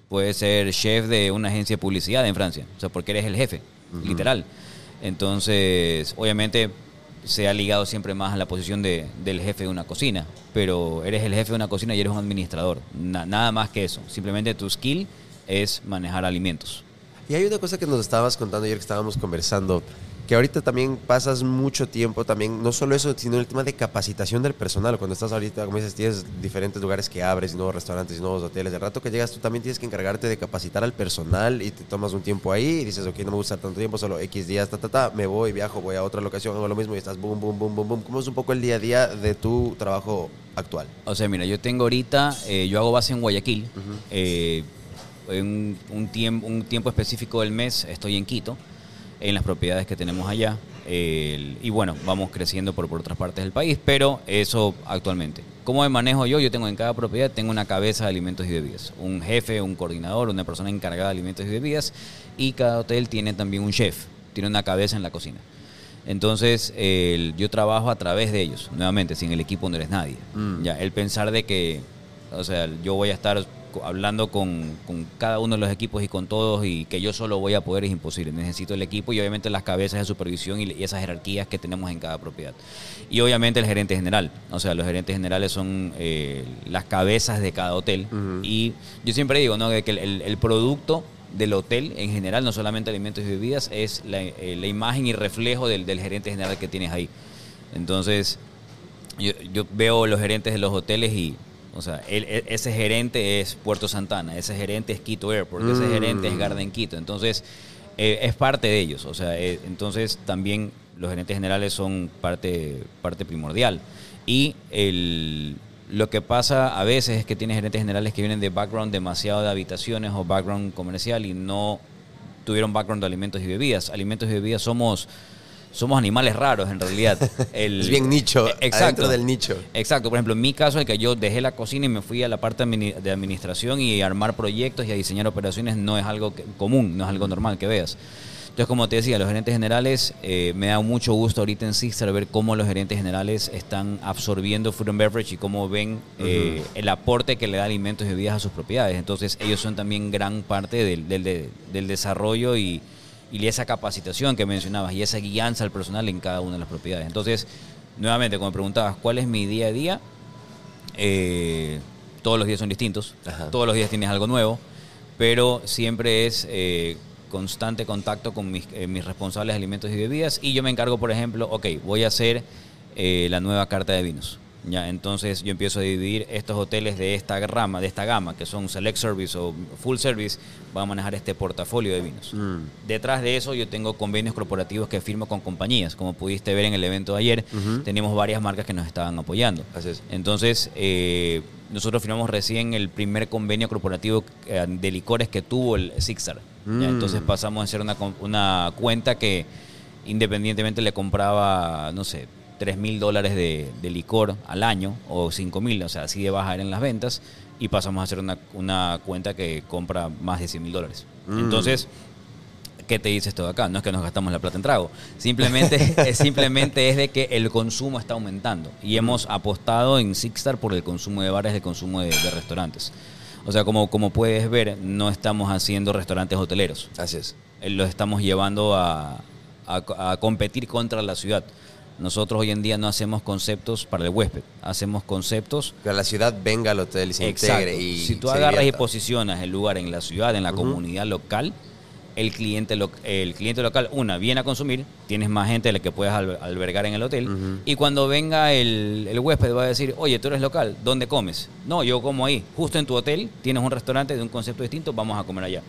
puedes ser chef de una agencia de publicidad en Francia, o sea, porque eres el jefe, literal. Entonces, obviamente, se ha ligado siempre más a la posición de, del jefe de una cocina, pero eres el jefe de una cocina y eres un administrador, Na- nada más que eso. Simplemente tu skill es manejar alimentos. Y hay una cosa que nos estabas contando ayer que estábamos conversando, que ahorita también pasas mucho tiempo también, no solo eso, sino el tema de capacitación del personal. Cuando estás ahorita, como dices, tienes diferentes lugares que abres, y nuevos restaurantes, y nuevos hoteles. El rato que llegas, tú también tienes que encargarte de capacitar al personal y te tomas un tiempo ahí y dices, ok, no me gusta tanto tiempo, solo X días, ta, ta, ta, me voy, viajo, voy a otra locación, hago lo mismo y estás boom, boom, boom, boom, boom. ¿Cómo es un poco el día a día de tu trabajo actual? O sea, mira, yo tengo ahorita, eh, yo hago base en Guayaquil. eh, en un, tiempo, un tiempo específico del mes estoy en Quito, en las propiedades que tenemos allá. Y bueno, vamos creciendo por, por otras partes del país, pero eso actualmente. ¿Cómo me manejo yo? Yo tengo en cada propiedad, tengo una cabeza de alimentos y bebidas, un jefe, un coordinador, una persona encargada de alimentos y bebidas, y cada hotel tiene también un chef, tiene una cabeza en la cocina. Entonces, yo trabajo a través de ellos, nuevamente, sin el equipo no eres nadie. Mm. Ya, el pensar de que, o sea, yo voy a estar hablando con, con cada uno de los equipos y con todos y que yo solo voy a poder es imposible. Necesito el equipo y obviamente las cabezas de supervisión y, y esas jerarquías que tenemos en cada propiedad. Y obviamente el gerente general. O sea, los gerentes generales son eh, las cabezas de cada hotel. Y yo siempre digo, ¿no? Que el, el- el producto del hotel en general, no solamente alimentos y bebidas, es la, eh, la imagen y reflejo del, del gerente general que tienes ahí. Entonces, yo, yo veo los gerentes de los hoteles y, o sea, él- e- ese gerente es Puerto Santana, ese gerente es Quito Airport, ese Mm. gerente es Garden Quito. Entonces, eh, es parte de ellos. O sea, eh, entonces también los gerentes generales son parte, parte primordial. Y el, lo que pasa a veces es que tienes gerentes generales que vienen de background demasiado de habitaciones o background comercial y no tuvieron background de alimentos y bebidas. Alimentos y bebidas somos somos animales raros en realidad. El- Es bien nicho, Eh, Exacto. del nicho. Exacto. Por ejemplo, en mi caso, el que yo dejé la cocina y me fui a la parte de administración y armar proyectos y a diseñar operaciones no es algo común, no es algo normal que veas. Entonces, como te decía, los gerentes generales, eh, me da mucho gusto ahorita en Sixter ver cómo los gerentes generales están absorbiendo food and beverage y cómo ven eh, el aporte que le da alimentos y bebidas a sus propiedades. Entonces, ellos son también gran parte del, del- de- del desarrollo y, y esa capacitación que mencionabas y esa guianza al personal en cada una de las propiedades. Entonces, nuevamente, como me preguntabas, ¿cuál es mi día a día? Eh, todos los días son distintos, Ajá. todos los días tienes algo nuevo, pero siempre es eh, constante contacto con mis, eh, mis responsables de alimentos y bebidas y yo me encargo, por ejemplo, ok, voy a hacer eh, la nueva carta de vinos. Ya, entonces yo empiezo a dividir estos hoteles de esta rama, de esta gama, que son Select Service o Full Service, van a manejar este portafolio de vinos. Mm. Detrás de eso yo tengo convenios corporativos que firmo con compañías. Como pudiste ver en el evento de ayer, Ujú. teníamos varias marcas que nos estaban apoyando. Así es. Entonces, eh, nosotros firmamos recién el primer convenio corporativo eh, de licores que tuvo el Sixstar. ¿ya? Mm. Entonces pasamos a ser una, una cuenta que independientemente le compraba, no sé, 3 mil dólares de, de licor al año o 5 mil, o sea, así de baja eran las ventas y pasamos a ser una, una cuenta que compra más de 100 mil dólares. Mm. Entonces, ¿qué te dice esto de acá? No es que nos gastamos la plata en trago. Simplemente, es, simplemente es de que el consumo está aumentando. Y hemos apostado en Sixstar por el consumo de bares, el consumo de, de restaurantes. O sea, como, como puedes ver, no estamos haciendo restaurantes hoteleros. Así es. Eh, Los estamos llevando a, a- a competir contra la ciudad. Nosotros hoy en día no hacemos conceptos para el huésped, hacemos conceptos Que la ciudad venga al hotel y se integre. Y si tú agarras y divierta. posicionas el lugar en la ciudad, en la comunidad local, el cliente, lo- el cliente local, una, viene a consumir, tienes más gente de la que puedes al- albergar en el hotel, y cuando venga el, el huésped va a decir, oye, tú eres local, ¿dónde comes? No, yo como ahí, justo en tu hotel, tienes un restaurante de un concepto distinto, vamos a comer allá.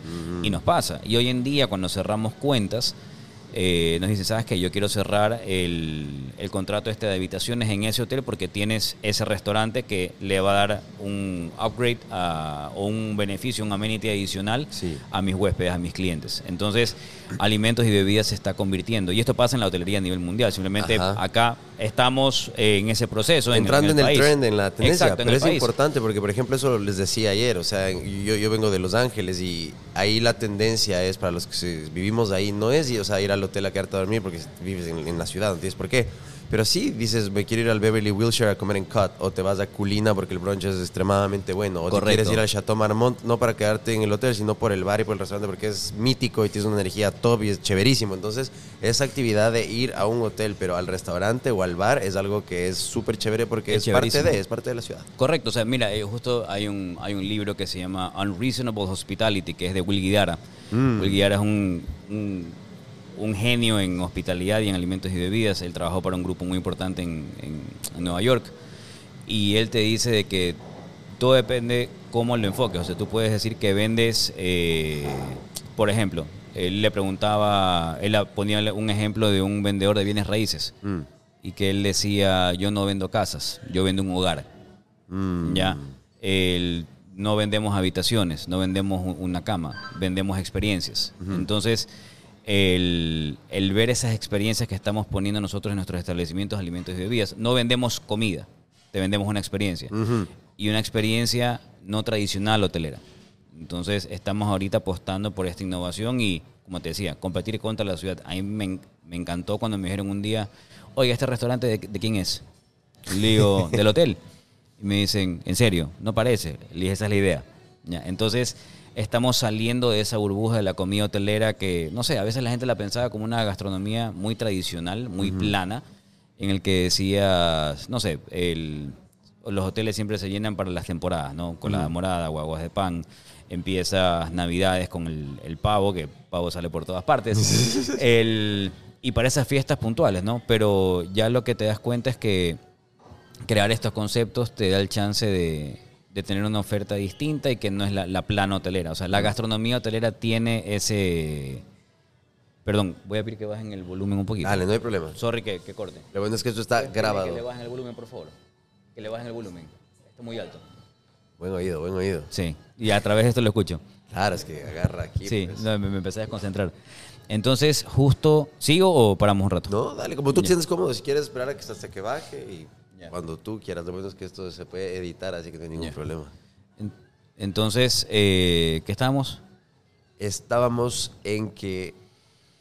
Y nos pasa. Y hoy en día, cuando cerramos cuentas, eh, nos dicen, ¿sabes qué? Yo quiero cerrar el, el contrato este de habitaciones en ese hotel porque tienes ese restaurante que le va a dar un upgrade a- o un beneficio, un amenity adicional Sí. a mis huéspedes, a mis clientes. Entonces, alimentos y bebidas se está convirtiendo. Y esto pasa en la hotelería a nivel mundial. Simplemente Ajá. acá estamos eh, en ese proceso. Entrando en el, país. trend, en la tendencia. Exacto, pero el es país. importante porque, por ejemplo, eso les decía ayer. O sea, yo, yo vengo de Los Ángeles y ahí la tendencia es para los que vivimos ahí, no es o sea, ir al hotel a quedarte a dormir porque vives en, en la ciudad, no tienes por qué. Pero sí dices, me quiero ir al Beverly Wilshire a comer en Cut, o te vas a Culina porque el brunch es extremadamente bueno, o te quieres ir al Chateau Marmont, no para quedarte en el hotel, sino por el bar y por el restaurante porque es mítico y tienes una energía top y es chéverísimo. Entonces, esa actividad de ir a un hotel, pero al restaurante o al bar es algo que es súper chévere porque Es es, parte de, es parte de la ciudad. Correcto, o sea, mira, eh, justo hay un, hay un libro que se llama Unreasonable Hospitality, que es de Will Guidara. Mm. Will Guidara es un, un, un genio en hospitalidad y en alimentos y bebidas. Él trabajó para un grupo muy importante en, en- en Nueva York. Y él te dice de que todo depende cómo lo enfoques. O sea, tú puedes decir que vendes, eh, por ejemplo, él le preguntaba, él ponía un ejemplo de un vendedor de bienes raíces. Mm. Y que él decía, yo no vendo casas, yo vendo un hogar. Mm. Ya. El- no vendemos habitaciones, no vendemos una cama, vendemos experiencias. Entonces, el, el ver esas experiencias que estamos poniendo nosotros en nuestros establecimientos, alimentos y bebidas, no vendemos comida, te vendemos una experiencia. Y una experiencia no tradicional hotelera. Entonces, estamos ahorita apostando por esta innovación y, como te decía, competir contra la ciudad. A mí me, me encantó cuando me dijeron un día, oiga, ¿este restaurante de, de quién es? Le digo, del hotel. Y me dicen, ¿en serio? No parece. Le dije, esa es la idea. Ya, Entonces, estamos saliendo de esa burbuja de la comida hotelera que, no sé, a veces la gente la pensaba como una gastronomía muy tradicional, muy plana, en el que decías, no sé, el, los hoteles siempre se llenan para las temporadas, ¿no? Con la morada, guaguas de pan. Empiezas Navidades con el, el pavo, que pavo sale por todas partes. el, y para esas fiestas puntuales, ¿no? Pero ya lo que te das cuenta es que crear estos conceptos te da el chance de, de tener una oferta distinta y que no es la, la plana hotelera. O sea, la gastronomía hotelera tiene ese... Perdón, voy a pedir que bajen el volumen un poquito. Dale, no hay problema. Sorry que, que corte. Lo bueno es que esto está Dile Que le grabado. bajen el volumen, por favor. Que le bajen el volumen. Está muy alto. Buen oído, buen oído. Sí, y a través de esto lo escucho. Claro, es que agarra aquí. Sí, pues. no, me, me empecé a desconcentrar. Entonces, justo, ¿sigo o paramos un rato? No, dale, como tú te sientes cómodo. Si quieres esperar a que hasta que baje y Cuando tú quieras. Lo bueno es que esto se puede editar, así que no hay ningún problema. En- Entonces, eh, ¿qué estábamos? Estábamos en que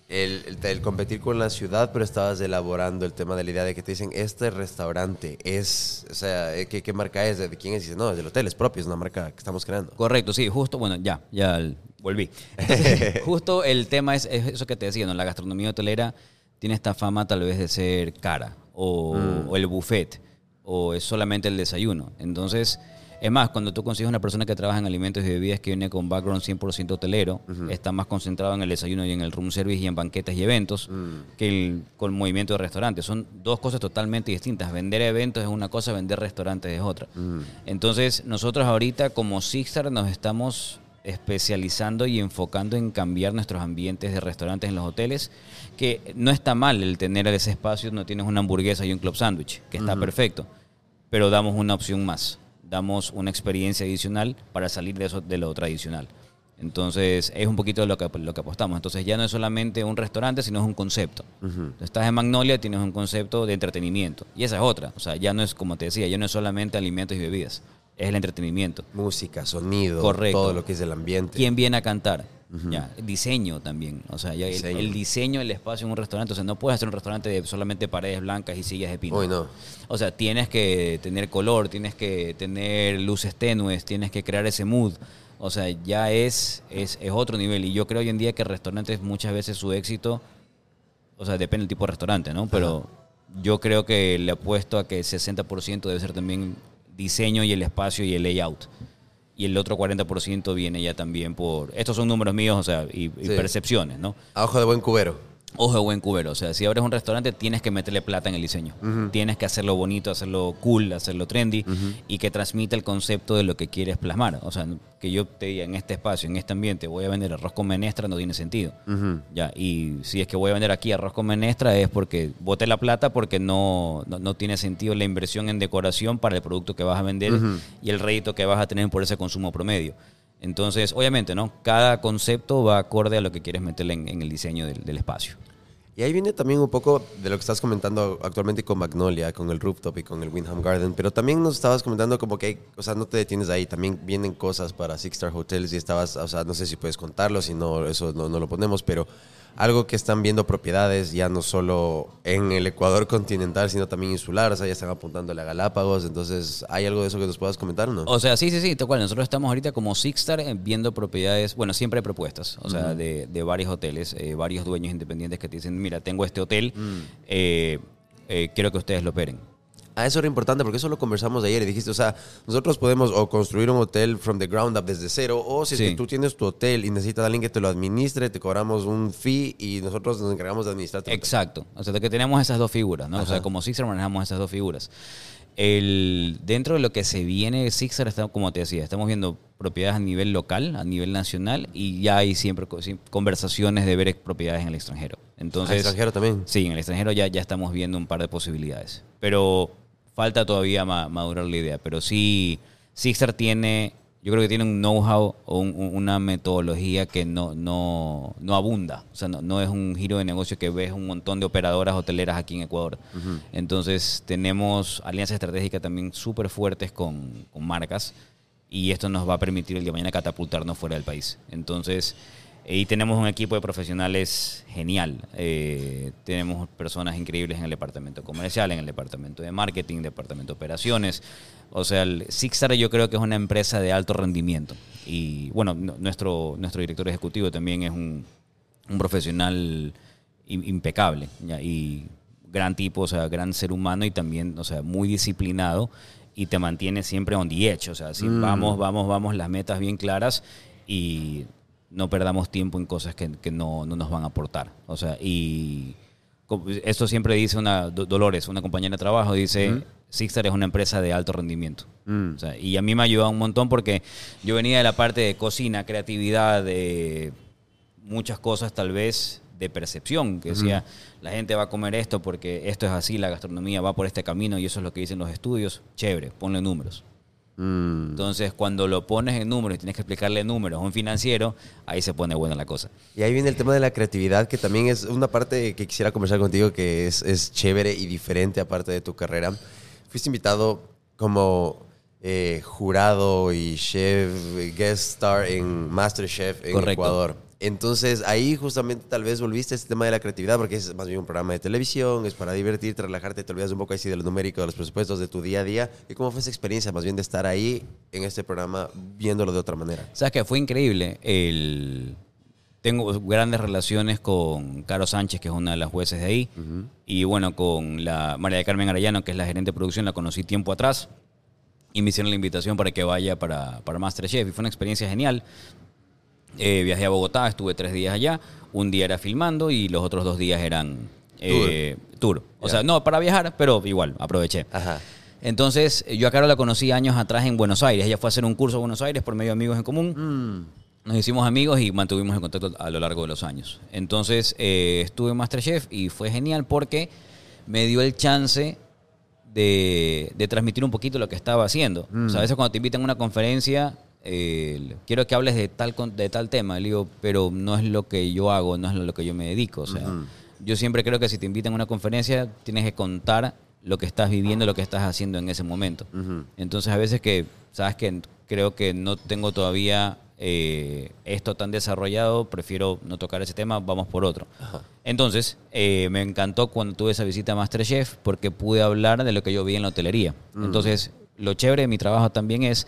el, el- el competir con la ciudad, pero estabas elaborando el tema de la idea de que te dicen, este restaurante es, o sea, eh, ¿qué, qué marca es? ¿De quién es? Y no, es del hotel, es propio, es una marca que estamos creando. Correcto, sí, justo, bueno, ya, ya el- volví. Entonces, justo el tema es, es eso que te decía, ¿no? La gastronomía hotelera tiene esta fama tal vez de ser cara, o, o el buffet, o es solamente el desayuno. Entonces, es más, cuando tú consigues una persona que trabaja en alimentos y bebidas que viene con background 100% hotelero, está más concentrado en el desayuno y en el room service y en banquetes y eventos que el, con movimiento de restaurantes. Son dos cosas totalmente distintas. Vender eventos es una cosa, vender restaurantes es otra. Entonces, nosotros ahorita como Sixstar nos estamos especializando y enfocando en cambiar nuestros ambientes de restaurantes en los hoteles, que no está mal el tener ese espacio, no tienes una hamburguesa y un club sándwich, que está perfecto, pero damos una opción más, damos una experiencia adicional para salir de eso de lo tradicional. Entonces es un poquito lo que, lo que apostamos. Entonces ya no es solamente un restaurante, sino es un concepto. Estás en Magnolia, tienes un concepto de entretenimiento. Y esa es otra. O sea, ya no es, como te decía, ya no es solamente alimentos y bebidas. Es el entretenimiento. Música, sonido, Correcto. todo lo que es el ambiente. ¿Quién viene a cantar? Ya, diseño también. O sea, ya el- Diseño. El, diseño del espacio en un restaurante. O sea, no puedes hacer un restaurante de solamente paredes blancas y sillas de pino. Uy, no. O sea, tienes que tener color, tienes que tener luces tenues, tienes que crear ese mood. O sea, ya es, es, es otro nivel. Y yo creo hoy en día que restaurantes muchas veces su éxito, o sea, depende del tipo de restaurante, ¿no? Pero yo creo que le apuesto a que el 60% debe ser también diseño y el espacio y el layout. Y el otro 40% viene ya también por... Estos son números míos, o sea, y, y Sí. percepciones, ¿no? A ojo de buen cubero. Ojo buen cubero. O sea, si abres un restaurante, tienes que meterle plata en el diseño. Tienes que hacerlo bonito, hacerlo cool, hacerlo trendy y que transmita el concepto de lo que quieres plasmar. O sea, que yo te diga en este espacio, en este ambiente, voy a vender arroz con menestra, no tiene sentido. Ya, y si es que voy a vender aquí arroz con menestra, es porque boté la plata porque no, no, no tiene sentido la inversión en decoración para el producto que vas a vender y el rédito que vas a tener por ese consumo promedio. Entonces, obviamente, ¿no? Cada concepto va acorde a lo que quieres meterle en, el diseño del, espacio. Y ahí viene también un poco de lo que estás comentando actualmente con Magnolia, con el Rooftop y con el Windham Garden, pero también nos estabas comentando como que, o sea, no te detienes ahí, también vienen cosas para Six Star Hotels y estabas, o sea, no sé si puedes contarlo, si no, eso no, no lo ponemos, pero algo que están viendo propiedades ya no solo en el Ecuador continental, sino también insular, o sea, ya están apuntando a Galápagos, entonces, ¿hay algo de eso que nos puedas comentar o no? O sea, sí, sí, sí, tal cual. Nosotros estamos ahorita como Sixstar eh, viendo propiedades, bueno, siempre hay propuestas, o sea, de, de varios hoteles, eh, varios dueños independientes que te dicen, mira, tengo este hotel, eh, eh, quiero que ustedes lo operen. Ah, eso era importante porque eso lo conversamos ayer y dijiste, o sea, nosotros podemos o construir un hotel from the ground up desde cero o si es Sí. que tú tienes tu hotel y necesitas a alguien que te lo administre, te cobramos un fee y nosotros nos encargamos de administrar tu hotel. Exacto. O sea, de que tenemos esas dos figuras, ¿no? O sea, como Sixer manejamos esas dos figuras. El, dentro de lo que se viene Sixer, está, como te decía, estamos viendo propiedades a nivel local, a nivel nacional, y ya hay siempre conversaciones de ver propiedades en el extranjero. Entonces, Ah, extranjero también. Sí, en el extranjero ya, ya estamos viendo un par de posibilidades. Pero falta todavía ma- madurar la idea. Pero sí, Sixer tiene, yo creo que tiene un know-how o un- un- una metodología que no, no, no abunda. O sea, no, no es un giro de negocio que ves un montón de operadoras hoteleras aquí en Ecuador. Entonces tenemos alianzas estratégicas también súper fuertes con, con marcas y esto nos va a permitir el día de mañana catapultarnos fuera del país. Entonces, y tenemos un equipo de profesionales genial. Eh, tenemos personas increíbles en el departamento comercial, en el departamento de marketing, departamento de operaciones. O sea, el Sixstar yo creo que es una empresa de alto rendimiento. Y bueno, no- nuestro, nuestro director ejecutivo también es un, un profesional im- impecable ¿ya? y gran tipo, o sea, gran ser humano y también, o sea, muy disciplinado y te mantiene siempre on the edge, o sea, si vamos, vamos, vamos, las metas bien claras y no perdamos tiempo en cosas que, que no, no nos van a aportar, o sea, y esto siempre dice una, Do- Dolores, una compañera de trabajo, dice, Sixter es una empresa de alto rendimiento. O sea, y a mí me ha ayudado un montón porque yo venía de la parte de cocina, creatividad, de muchas cosas tal vez de percepción, que decía, la gente va a comer esto porque esto es así, la gastronomía va por este camino y eso es lo que dicen los estudios, chévere, ponle números. Mm. Entonces, cuando lo pones en números y tienes que explicarle números a un financiero, ahí se pone buena la cosa. Y ahí viene el tema de la creatividad, que también es una parte que quisiera conversar contigo, que es, es chévere y diferente aparte de tu carrera. Fuiste invitado como eh, jurado y chef, guest star en MasterChef en Correcto. Ecuador. Entonces ahí justamente tal vez volviste a este tema de la creatividad, porque es más bien un programa de televisión, es para divertirte, relajarte, te olvidas un poco así de lo numérico, de los presupuestos, de tu día a día. ¿Y cómo fue esa experiencia más bien de estar ahí en este programa viéndolo de otra manera? ¿Sabes qué? Fue increíble. El... Tengo grandes relaciones con Caro Sánchez, que es una de las jueces de ahí. Y bueno, con la María de Carmen Arellano, que es la gerente de producción, la conocí tiempo atrás. Y me hicieron la invitación para que vaya para, para Masterchef. Y fue una experiencia genial. Eh, viajé a Bogotá, estuve tres días allá. Un día era filmando y los otros dos días eran eh, tour. O sea, no para viajar, pero igual, aproveché. Ajá. Entonces, yo a Caro la conocí años atrás en Buenos Aires. Ella fue a hacer un curso a Buenos Aires por medio de amigos en común. Nos hicimos amigos y mantuvimos el contacto a lo largo de los años. Entonces, eh, estuve en Masterchef y fue genial porque me dio el chance de, de transmitir un poquito lo que estaba haciendo. O sea, a veces cuando te invitan a una conferencia, eh, quiero que hables de tal, con- de tal tema. Le digo, pero no es lo que yo hago, no es lo que yo me dedico. O sea, yo siempre creo que si te invitan a una conferencia, tienes que contar lo que estás viviendo, lo que estás haciendo en ese momento. Entonces, a veces que, sabes que creo que no tengo todavía eh, esto tan desarrollado, prefiero no tocar ese tema, vamos por otro. Entonces, eh, me encantó cuando tuve esa visita a Masterchef porque pude hablar de lo que yo vi en la hotelería. Entonces, lo chévere de mi trabajo también es,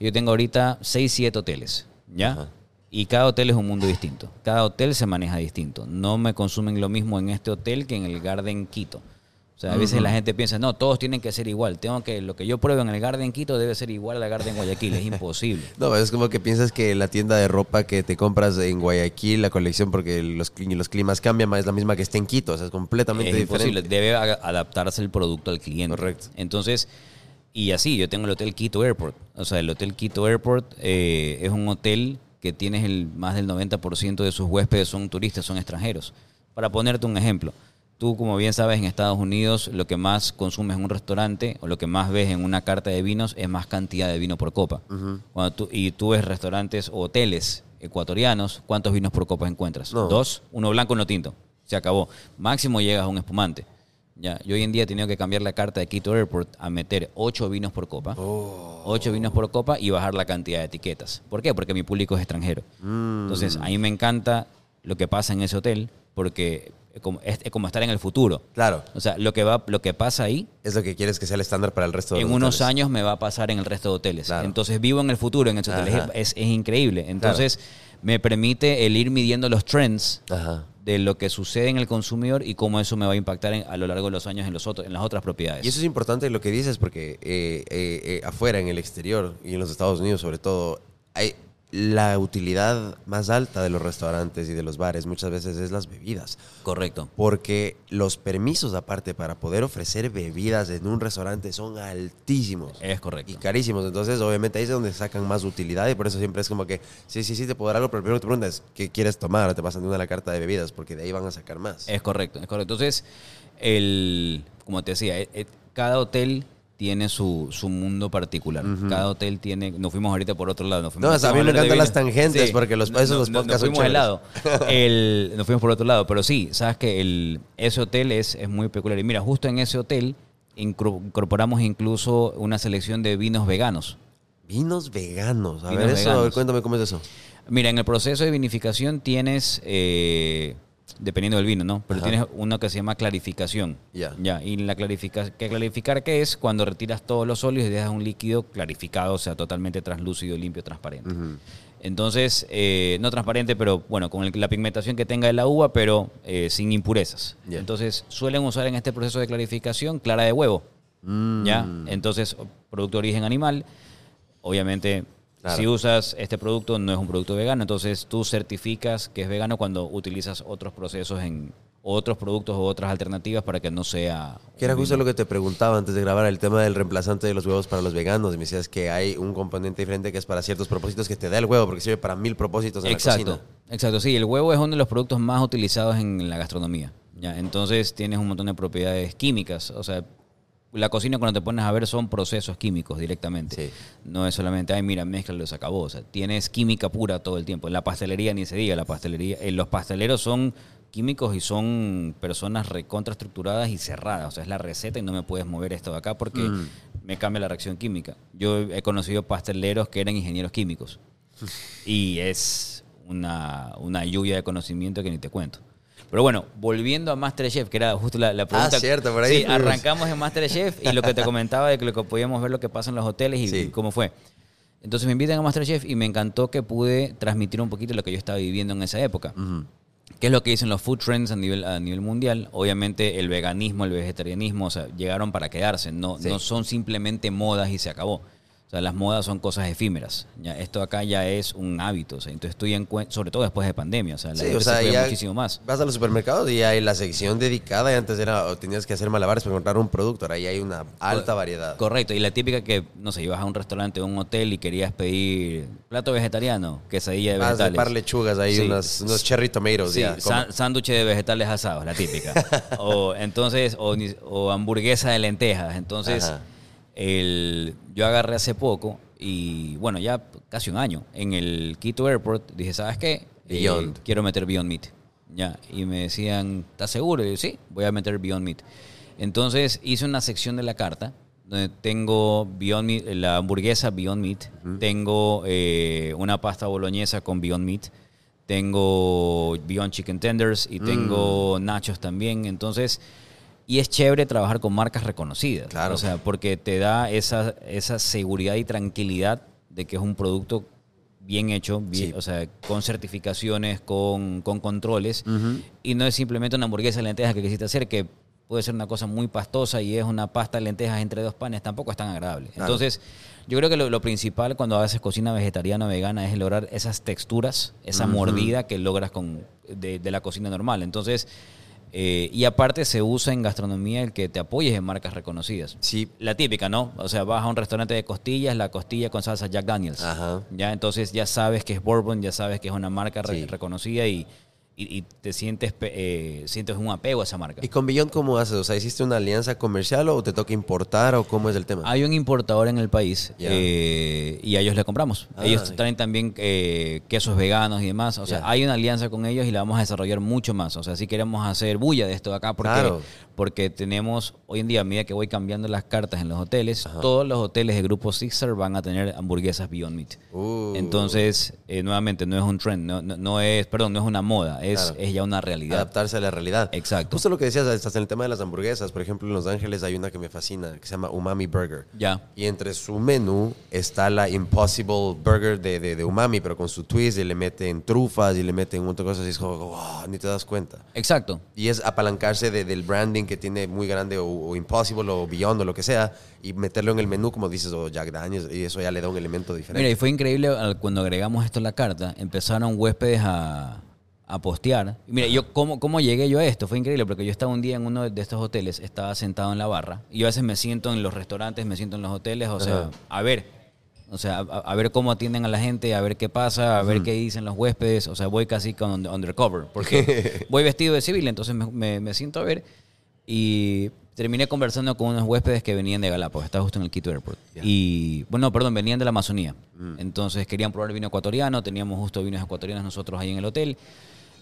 yo tengo ahorita 6, 7 hoteles, ¿ya? Ajá. Y cada hotel es un mundo distinto. Cada hotel se maneja distinto. No me consumen lo mismo en este hotel que en el Garden Quito. O sea, a veces la gente piensa, no, todos tienen que ser igual. Tengo que, lo que yo pruebo en el Garden Quito debe ser igual al Garden Guayaquil. Es imposible. No, es como que piensas que la tienda de ropa que te compras en Guayaquil, la colección, porque los, los climas cambian, es la misma que está en Quito, o sea, es completamente es imposible. diferente. Debe a- adaptarse el producto al cliente. Correcto. Entonces, y así, yo tengo el Hotel Quito Airport. O sea, el Hotel Quito Airport eh, es un hotel que tienes el, más del 90% de sus huéspedes son turistas, son extranjeros. Para ponerte un ejemplo, tú como bien sabes en Estados Unidos lo que más consumes en un restaurante o lo que más ves en una carta de vinos es más cantidad de vino por copa. Cuando tú, y tú ves restaurantes o hoteles ecuatorianos, ¿cuántos vinos por copa encuentras? No. Dos, uno blanco, uno tinto. Se acabó. Máximo llegas a un espumante. Ya, yo hoy en día he tenido que cambiar la carta de Quito Airport a meter ocho vinos por copa. Oh. Ocho vinos por copa y bajar la cantidad de etiquetas. ¿Por qué? Porque mi público es extranjero. Mm. Entonces, a mí me encanta lo que pasa en ese hotel porque es como, es, como estar en el futuro. Claro, O sea, lo que, va, lo que pasa ahí, es lo que quieres que sea el estándar para el resto de en los unos hoteles. años me va a pasar en el resto de hoteles. Claro. Entonces, vivo en el futuro en ese hotel. Ajá. Es, es- es increíble. Entonces, me permite el ir midiendo los trends Ajá. De lo que sucede en el consumidor y cómo eso me va a impactar en- a lo largo de los años en, los otros, en las otras propiedades. Y eso es importante lo que dices porque eh, eh, eh, afuera, en el exterior y en los Estados Unidos sobre todo, hay la utilidad más alta de los restaurantes y de los bares muchas veces es las bebidas. Correcto. Porque los permisos aparte para poder ofrecer bebidas en un restaurante son altísimos. Es correcto. Y carísimos. Entonces, obviamente, ahí es donde sacan más utilidad y por eso siempre es como que, sí, sí, sí, te puedo dar algo, pero primero te preguntas, ¿qué quieres tomar? Te pasan de una la carta de bebidas, porque de ahí van a sacar más. Es correcto, es correcto. Entonces, el, como te decía, eh, eh, cada hotel tiene su, su mundo particular. Cada hotel tiene... Nos fuimos ahorita por otro lado. Nos fuimos, No, a mí me encantan las tangentes, porque los- esos los no- podcasts Nos son fuimos al lado. El- nos fuimos por otro lado. Pero sí, sabes que el, ese hotel es, es muy peculiar. Y mira, justo en ese hotel incorporamos incluso una selección de vinos veganos. Vinos veganos. A Vinos ver, eso, veganos. cuéntame cómo es eso. Mira, en el proceso de vinificación tienes, eh, dependiendo del vino, ¿no? Pero Ajá. tienes uno que se llama clarificación. Ya. Ya, y la clarifica ¿qué clarificar qué es? Cuando retiras todos los óleos y dejas un líquido clarificado, o sea, totalmente translúcido, limpio, transparente. Entonces, eh, no transparente, pero bueno, con el- la pigmentación que tenga de la uva, pero eh, sin impurezas. Entonces, suelen usar en este proceso de clarificación clara de huevo. Mm. ¿Ya? Entonces, producto de origen animal, obviamente, Claro. si usas este producto, no es un producto vegano, entonces tú certificas que es vegano cuando utilizas otros procesos en otros productos o otras alternativas para que no sea... Que era justo lo que te preguntaba antes de grabar, el tema del reemplazante de los huevos para los veganos. Y me decías que hay un componente diferente que es para ciertos propósitos que te da el huevo, porque sirve para mil propósitos en la Exacto, cocina. exacto, sí, el huevo es uno de los productos más utilizados en la gastronomía. ¿ya? Entonces tienes un montón de propiedades químicas, o sea, la cocina cuando te pones a ver son procesos químicos directamente. Sí. No es solamente, ay, mira, mezcla se acabó. O sea, tienes química pura todo el tiempo. En la pastelería ni se diga, la pastelería, eh, los pasteleros son químicos y son personas recontraestructuradas y cerradas. O sea, es la receta y no me puedes mover esto de acá porque Mm. me cambia la reacción química. Yo he conocido pasteleros que eran ingenieros químicos y es una, una lluvia de conocimiento que ni te cuento. Pero bueno, volviendo a Masterchef, que era justo la, la pregunta. Ah, cierto, por ahí Sí, fuimos. arrancamos en Masterchef y lo que te comentaba de que, lo que podíamos ver lo que pasa en los hoteles y, Sí. y cómo fue. Entonces me invitan a Masterchef y me encantó que pude transmitir un poquito lo que yo estaba viviendo en esa época. ¿Qué es lo que dicen los food trends a nivel, a nivel mundial? Obviamente el veganismo, el vegetarianismo, o sea, llegaron para quedarse. No, Sí. no son simplemente modas y se acabó. O sea, las modas son cosas efímeras. Ya, esto acá ya es un hábito. O sea, entonces estoy en cuen- sobre todo después de pandemia. O sea, la Sí, gente o sea, se ya muchísimo más. vas a los supermercados y hay la sección dedicada y antes era, o tenías que hacer malabares para encontrar un producto, ahora ya hay una alta variedad. Correcto, y la típica que, no sé, ibas a un restaurante o un hotel y querías pedir plato vegetariano, quesadilla de de vegetales. par lechugas ahí, Sí. unos, unos cherry tomatoes. Sí, ya, sa- como- sándwich de vegetales asados, la típica. o entonces, o, hamburguesa de lentejas. Entonces, Ajá. El, yo agarré hace poco y bueno, ya casi un año, en el Quito Airport, dije, ¿sabes qué? Eh, quiero meter Beyond Meat. Ya, y me decían, ¿estás seguro? Y yo, sí, voy a meter Beyond Meat. Entonces hice una sección de la carta donde tengo Beyond Meat, la hamburguesa Beyond Meat, tengo eh, una pasta boloñesa con Beyond Meat, tengo Beyond Chicken Tenders y tengo nachos también. Entonces, y es chévere trabajar con marcas reconocidas. Claro. O sea, porque te da esa, esa seguridad y tranquilidad de que es un producto bien hecho, bien, Sí. o sea, con certificaciones, con, con controles, y no es simplemente una hamburguesa de lentejas que quisiste hacer, que puede ser una cosa muy pastosa y es una pasta de lentejas entre dos panes, tampoco es tan agradable. Claro. Entonces, yo creo que lo, lo principal cuando haces cocina vegetariana o vegana es lograr esas texturas, esa mordida que logras con, de, de la cocina normal. Entonces, eh, y aparte se usa en gastronomía el que te apoyes en marcas reconocidas. Sí. La típica, ¿no? O sea, vas a un restaurante de costillas, la costilla con salsa Jack Daniels. Ajá. Ya, entonces ya sabes que es bourbon, ya sabes que es una marca Sí. reconocida y, y- y te sientes, eh, sientes un apego a esa marca. ¿Y con Beyond cómo haces? O sea, ¿hiciste una alianza comercial o te toca importar o cómo es el tema? Hay un importador en el país eh, y a ellos le compramos. Ah, ellos sí. traen también eh, quesos veganos y demás. O sea, hay una alianza con ellos y la vamos a desarrollar mucho más. O sea, si queremos hacer bulla de esto de acá porque, Claro. porque tenemos, hoy en día, a medida que voy cambiando las cartas en los hoteles, todos los hoteles de Grupo Sixer van a tener hamburguesas Beyond Meat. Uh. Entonces, eh, nuevamente, no es un trend, no, no, no es, perdón, no es una moda, es, Claro. es ya una realidad. Adaptarse a la realidad. Exacto. Justo lo que decías, estás en el tema de las hamburguesas. Por ejemplo, en Los Ángeles hay una que me fascina, que se llama Umami Burger. Ya. Y entre su menú está la Impossible Burger de, de, de umami, pero con su twist y le meten trufas y le meten un montón de cosas y es como, wow, ni te das cuenta. Exacto. Y es apalancarse de- del branding que tiene muy grande o, o Impossible o Beyond o lo que sea y meterlo en el menú, como dices, o Jack Daniels, y eso ya le da un elemento diferente. Mira, y fue increíble cuando agregamos esto a la carta, empezaron huéspedes a, a postear. Y Mira, yo cómo, cómo llegué yo a esto, fue increíble porque yo estaba un día en uno de estos hoteles, estaba sentado en la barra, y yo a veces me siento en los restaurantes, me siento en los hoteles, o sea, Ajá. a ver, o sea, a, a ver cómo atienden a la gente, a ver qué pasa, a ver qué dicen los huéspedes, o sea, voy casi con under- undercover, porque voy vestido de civil, entonces me, me- me siento a ver y terminé conversando con unos huéspedes que venían de Galápagos, estaba justo en el Quito Airport. Y, bueno, perdón, venían de la Amazonía. Entonces querían probar vino ecuatoriano, teníamos justo vinos ecuatorianos nosotros ahí en el hotel.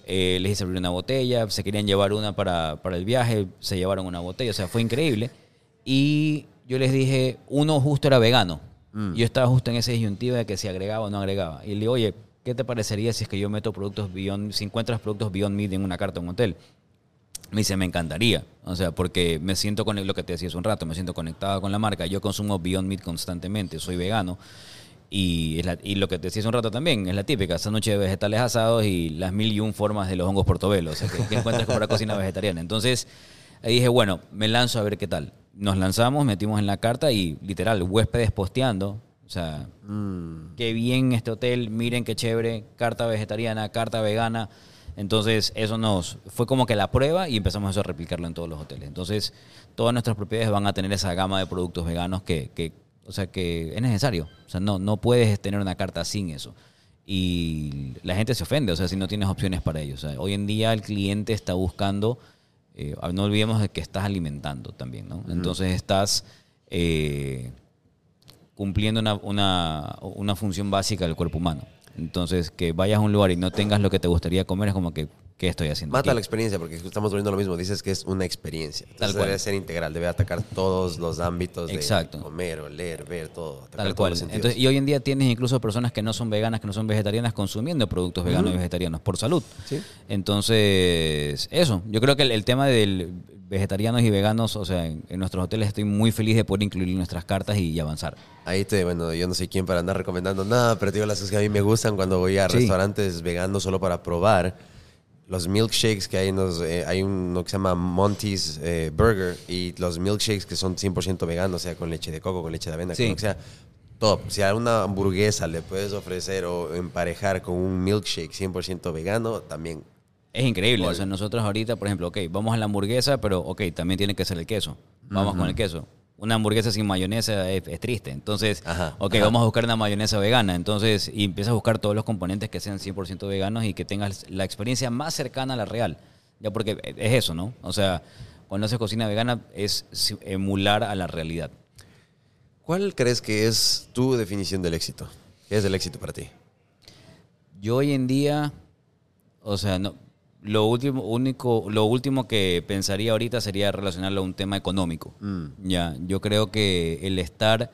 Eh, les hice abrir una botella, se querían llevar una para, para el viaje, se llevaron una botella, o sea, fue increíble. Y yo les dije, uno justo era vegano. Yo estaba justo en ese disyuntivo de que si agregaba o no agregaba. Y le digo, oye, ¿qué te parecería si es que yo meto productos Beyond, si encuentras productos Beyond Meat en una carta en un hotel? Me dice, me encantaría. O sea, porque me siento con lo que te decía hace un rato, me siento conectado con la marca. Yo consumo Beyond Meat constantemente, soy vegano. Y, es la- y lo que te decía hace un rato también, es la típica, esa noche de vegetales asados y las mil y un formas de los hongos portobelo. O sea, que, que encuentras con la cocina vegetariana. Entonces, ahí dije, bueno, me lanzo a ver qué tal. Nos lanzamos, metimos en la carta y literal, huéspedes posteando. O sea, qué bien este hotel, miren qué chévere, carta vegetariana, carta vegana. Entonces, eso nos fue como que la prueba y empezamos eso a replicarlo en todos los hoteles. Entonces, todas nuestras propiedades van a tener esa gama de productos veganos que, que o sea, que es necesario. O sea, no, no puedes tener una carta sin eso. Y la gente se ofende, o sea, si no tienes opciones para ellos. O sea, hoy en día el cliente está buscando, eh, no olvidemos de que estás alimentando también, ¿no? Entonces estás eh, cumpliendo una, una, una función básica del cuerpo humano. Entonces, que vayas a un lugar y no tengas lo que te gustaría comer es como que, ¿qué estoy haciendo? Mata aquí? la experiencia, porque estamos volviendo a lo mismo. Dices que es una experiencia. Entonces Tal cual. debe ser integral, debe atacar todos los ámbitos de Exacto. comer, oler, ver, todo. Tal cual. Entonces, y hoy en día tienes incluso personas que no son veganas, que no son vegetarianas, consumiendo productos veganos y vegetarianos por salud. Sí. Entonces, eso. Yo creo que el, el tema del vegetarianos y veganos, o sea, en, en nuestros hoteles estoy muy feliz de poder incluir nuestras cartas y, y avanzar. Ahí te, bueno, yo no soy quien para andar recomendando nada, pero te digo las cosas que a mí me gustan cuando voy a Sí. restaurantes veganos solo para probar. Los milkshakes que hay, en los, eh, hay uno que se llama Monty's eh, Burger y los milkshakes que son 100% veganos, o sea, con leche de coco, con leche de avena, Sí. con lo que sea. Top. Si a una hamburguesa le puedes ofrecer o emparejar con un milkshake 100% vegano, también. Es increíble. Gol. O sea, nosotros ahorita, por ejemplo, ok, vamos a la hamburguesa, pero ok, también tiene que ser el queso. Vamos con el queso. Una hamburguesa sin mayonesa es, es triste. Entonces, Ajá, ok, ajá. vamos a buscar una mayonesa vegana. Entonces, y empiezas a buscar todos los componentes que sean 100% veganos y que tengas la experiencia más cercana a la real. Ya porque es eso, ¿no? O sea, cuando haces cocina vegana es emular a la realidad. ¿Cuál crees que es tu definición del éxito? ¿Qué es el éxito para ti? Yo hoy en día, o sea, no, lo último, único, lo último que pensaría ahorita sería relacionarlo a un tema económico. Ya, yo creo que el estar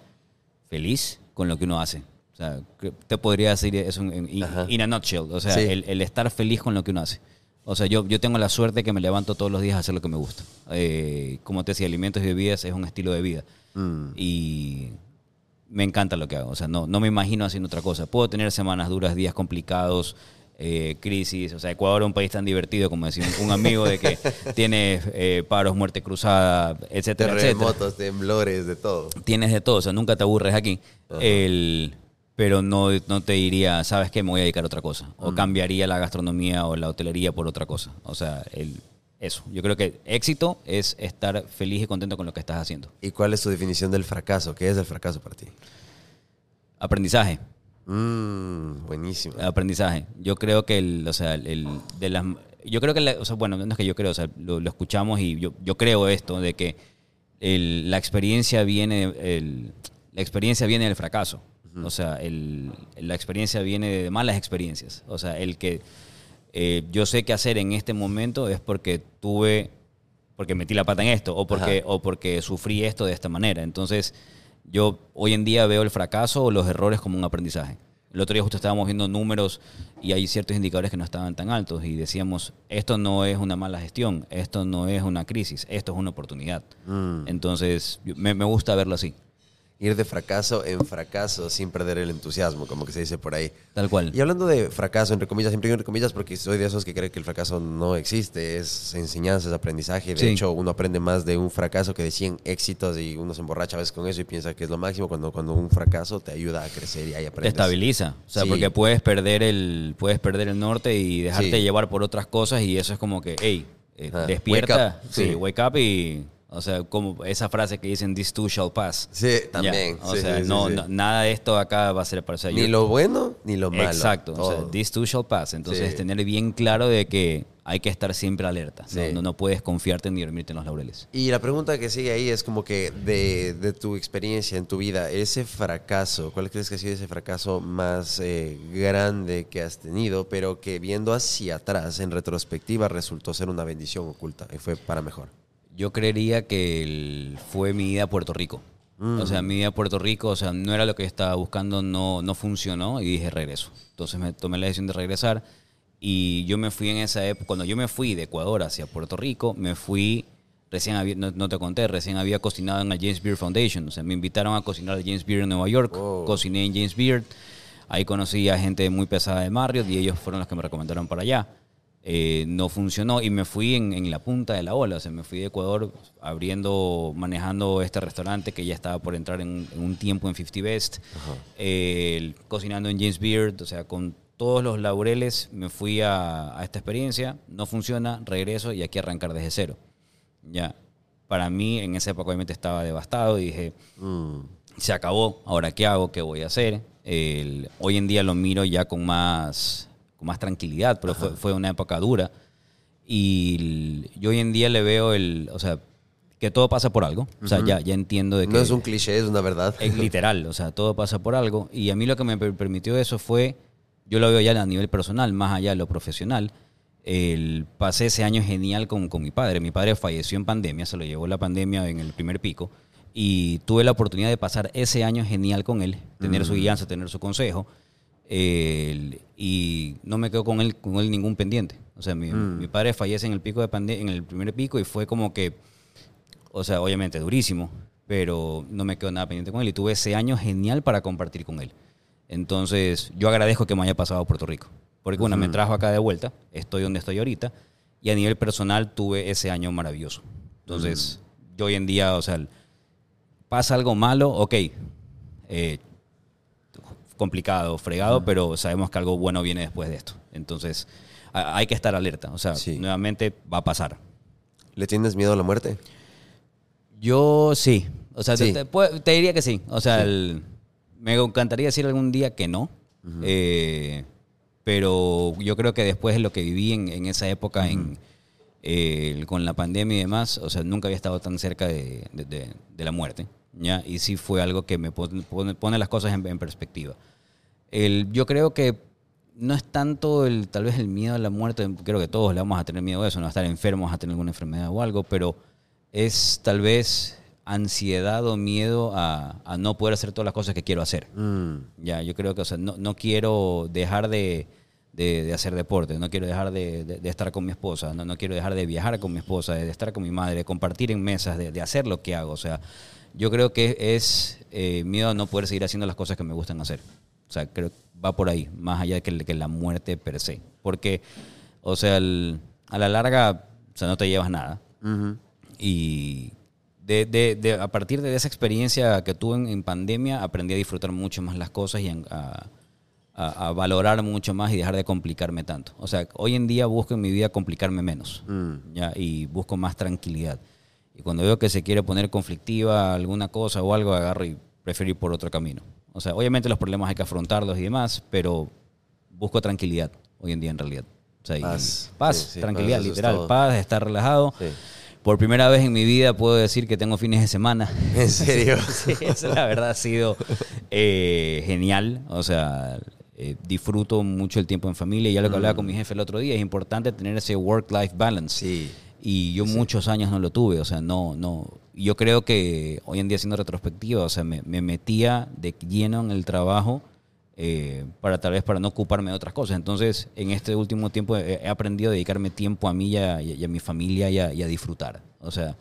feliz con lo que uno hace. O sea, te podría decir eso en, in a nutshell. O sea, Sí. el, el estar feliz con lo que uno hace. O sea, yo, yo tengo la suerte que me levanto todos los días a hacer lo que me gusta. Eh, como te decía, alimentos y bebidas es un estilo de vida. Mm. Y me encanta lo que hago. O sea, no, no me imagino haciendo otra cosa. Puedo tener semanas duras, días complicados, eh, crisis. O sea, Ecuador es un país tan divertido, como decía un, amigo, de que tiene eh, paros, muerte cruzada, etcétera, etcétera. Terremotos, temblores, de todo. Tienes de todo, o sea, nunca te aburres aquí. El, pero no, no te diría, ¿sabes qué? Me voy a dedicar a otra cosa. O cambiaría la gastronomía o la hotelería por otra cosa. O sea, el, eso. Yo creo que éxito es estar feliz y contento con lo que estás haciendo. ¿Y cuál es tu definición del fracaso? ¿Qué es el fracaso para ti? Aprendizaje. Mmm, buenísimo. aprendizaje. Yo creo que el, o sea, el, de las, yo creo que, la- o sea, bueno, no es que yo creo, o sea, lo, lo escuchamos y yo, yo creo esto de que el- la experiencia viene, el- la experiencia viene del fracaso. O sea, el- la experiencia viene de malas experiencias. O sea, el que eh, yo sé qué hacer en este momento es porque tuve, porque metí la pata en esto o porque, o porque sufrí esto de esta manera. Entonces, yo hoy en día veo el fracaso o los errores como un aprendizaje. el otro día justo estábamos viendo números y hay ciertos indicadores que no estaban tan altos y decíamos, esto no es una mala gestión, esto no es una crisis, esto es una oportunidad. Mm. Entonces, me, me gusta verlo así, Ir de fracaso en fracaso sin perder el entusiasmo, como que se dice por ahí. tal cual. Y hablando de fracaso, entre comillas, siempre digo entre comillas porque soy de esos que cree que el fracaso no existe, es enseñanza, es aprendizaje. De Sí. hecho, uno aprende más de un fracaso que de 100 éxitos y uno se emborracha a veces con eso y piensa que es lo máximo cuando, cuando un fracaso te ayuda a crecer y ahí Te aprendes. estabiliza, o sea, Sí. porque puedes perder el puedes perder el norte y dejarte Sí. llevar por otras cosas y eso es como que, hey, eh, Ah, despierta, wake up. Sí. wake up y, o sea, como esa frase que dicen, this too shall pass. Sí, también. O Sí, sea, sí, no, sí. no- nada de esto acá va a ser para o sea, Ni yo- lo bueno ni lo malo. Exacto, o sea, this too shall pass. Entonces, tener bien claro de que hay que estar siempre alerta. ¿no? Sí. No, no puedes confiarte ni dormirte en los laureles. Y la pregunta que sigue ahí es como que de, de tu experiencia en tu vida, ese fracaso, ¿cuál crees que ha sido ese fracaso más eh, grande que has tenido, pero que viendo hacia atrás, en retrospectiva, resultó ser una bendición oculta y fue para mejor? Yo creería que el- fue mi ida a Puerto Rico. Mm. O sea, mi ida a Puerto Rico, o sea, no era lo que estaba buscando, no, no funcionó y dije regreso. Entonces me tomé la decisión de regresar y yo me fui en esa época, cuando yo me fui de Ecuador hacia Puerto Rico, me fui, recién había, no, no te conté, recién había cocinado en la James Beard Foundation. O sea, me invitaron a cocinar a James Beard en Nueva York, Wow. cociné en James Beard. Ahí conocí a gente muy pesada de Marriott y ellos fueron los que me recomendaron para allá. Eh, no funcionó y me fui en, en la punta de la ola. O sea, me fui de Ecuador abriendo, manejando este restaurante que ya estaba por entrar en, en un tiempo en 50 Best, eh, cocinando en James Beard, o sea, con todos los laureles me fui a, a esta experiencia. No funciona, regreso y aquí arrancar desde cero. Ya. Para mí, en esa época obviamente estaba devastado y dije, Mm. se acabó, ahora qué hago, qué voy a hacer. El- hoy en día lo miro ya con más, con más tranquilidad, pero fue, fue una época dura. Y yo hoy en día le veo el, o sea, que todo pasa por algo. O sea, ya, ya entiendo de que... No es un cliché, es una verdad. Es literal, o sea, todo pasa por algo. Y a mí lo que me per- permitió eso fue, yo lo veo ya a nivel personal, más allá de lo profesional. El, pasé ese año genial con, con mi padre. Mi padre falleció en pandemia, se lo llevó la pandemia en el primer pico. Y tuve la oportunidad de pasar ese año genial con él, tener su guianza, tener su consejo. Y no me quedo con él, con él ningún pendiente. O sea, mi, mi padre fallece en el pico de pande- en el primer pico y fue como que o sea, obviamente durísimo, pero no me quedo nada pendiente con él y tuve ese año genial para compartir con él. Entonces, yo agradezco que me haya pasado a Puerto Rico, porque una, me trajo acá de vuelta, estoy donde estoy ahorita, y a nivel personal tuve ese año maravilloso. Entonces, yo hoy en día, o sea, pasa algo malo, ok, eh, complicado, fregado, pero sabemos que algo bueno viene después de esto. Entonces, hay que estar alerta, o sea, Sí. nuevamente va a pasar. ¿Le tienes miedo a la muerte? Yo sí. O sea, Sí. Te, te- pu- te diría que sí. O sea, el- me encantaría decir algún día que no. Eh, pero yo creo que después de lo que viví en, en esa época en, eh, con la pandemia y demás, o sea, nunca había estado tan cerca de, de- de- de la muerte. ¿ya? Y sí fue algo que me pone, pone- pone las cosas en, en perspectiva. El, yo creo que no es tanto el, tal vez el miedo a la muerte, creo que todos le vamos a tener miedo a eso, no a estar enfermos, a tener alguna enfermedad o algo, pero es tal vez ansiedad o miedo a, a no poder hacer todas las cosas que quiero hacer. Mm. Ya, yo creo que o sea, no, no quiero dejar de, de- de hacer deporte, no quiero dejar de, de- de estar con mi esposa, no, no quiero dejar de viajar con mi esposa, de, estar con mi madre, de compartir en mesas, de, de hacer lo que hago. O sea, yo creo que es eh, miedo a no poder seguir haciendo las cosas que me gustan hacer. O sea, creo que va por ahí, más allá de que, que la muerte per se. Porque, o sea, el- a la larga, o sea, no te llevas nada. Y de, de- de- a partir de esa experiencia que tuve en, en pandemia, aprendí a disfrutar mucho más las cosas y a, a- a valorar mucho más y dejar de complicarme tanto. O sea, hoy en día busco en mi vida complicarme menos Mm. ¿ya? y busco más tranquilidad. Y cuando veo que se quiere poner conflictiva alguna cosa o algo, agarro y prefiero ir por otro camino. O sea, obviamente los problemas hay que afrontarlos y demás, pero busco tranquilidad hoy en día en realidad. O sea, y- Paz. paz, Sí, sí, tranquilidad, paz, eso es literal, paz, estar relajado. Sí. Por primera vez en mi vida puedo decir que tengo fines de semana. ¿En serio? Sí, eso la verdad ha sido eh, genial. O sea, eh, disfruto mucho el tiempo en familia. Ya lo que hablaba con mi jefe el otro día, es importante tener ese work-life balance. Sí. Y yo muchos años no lo tuve, o sea, no, no. Yo creo que hoy en día haciendo retrospectiva, o sea, me, me metía de lleno en el trabajo eh, para tal vez para no ocuparme de otras cosas. Entonces, en este último tiempo he, he aprendido a dedicarme tiempo a mí y a, y a mi familia y a, y a disfrutar. O sea,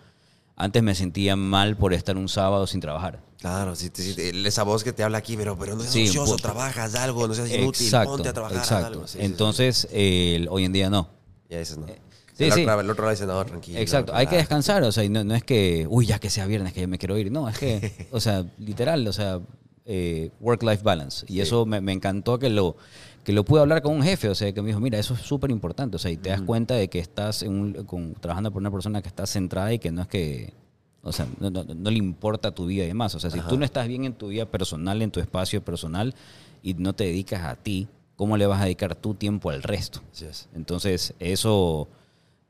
antes me sentía mal por estar un sábado sin trabajar. Claro, si, si esa voz que te habla aquí, pero, pero no seas Sí, pu- trabajas algo, no seas inútil, ponte a trabajar, exacto. algo. Sí, sí, sí. es que, uy, ya que sea viernes que ya me quiero ir. No, es que, o sea, literal, o sea, eh, work-life balance. Y Sí. eso me, me encantó que lo, que lo pude hablar con un jefe, o sea, que me dijo, mira, eso es súper importante. O sea, y te das cuenta de que estás en un- con- trabajando por una persona que está centrada y que no es que, o sea, no, no- no le importa tu vida y demás. O sea, si tú no estás bien en tu vida personal, en tu espacio personal, y no te dedicas a ti, ¿cómo le vas a dedicar tu tiempo al resto? Entonces, eso,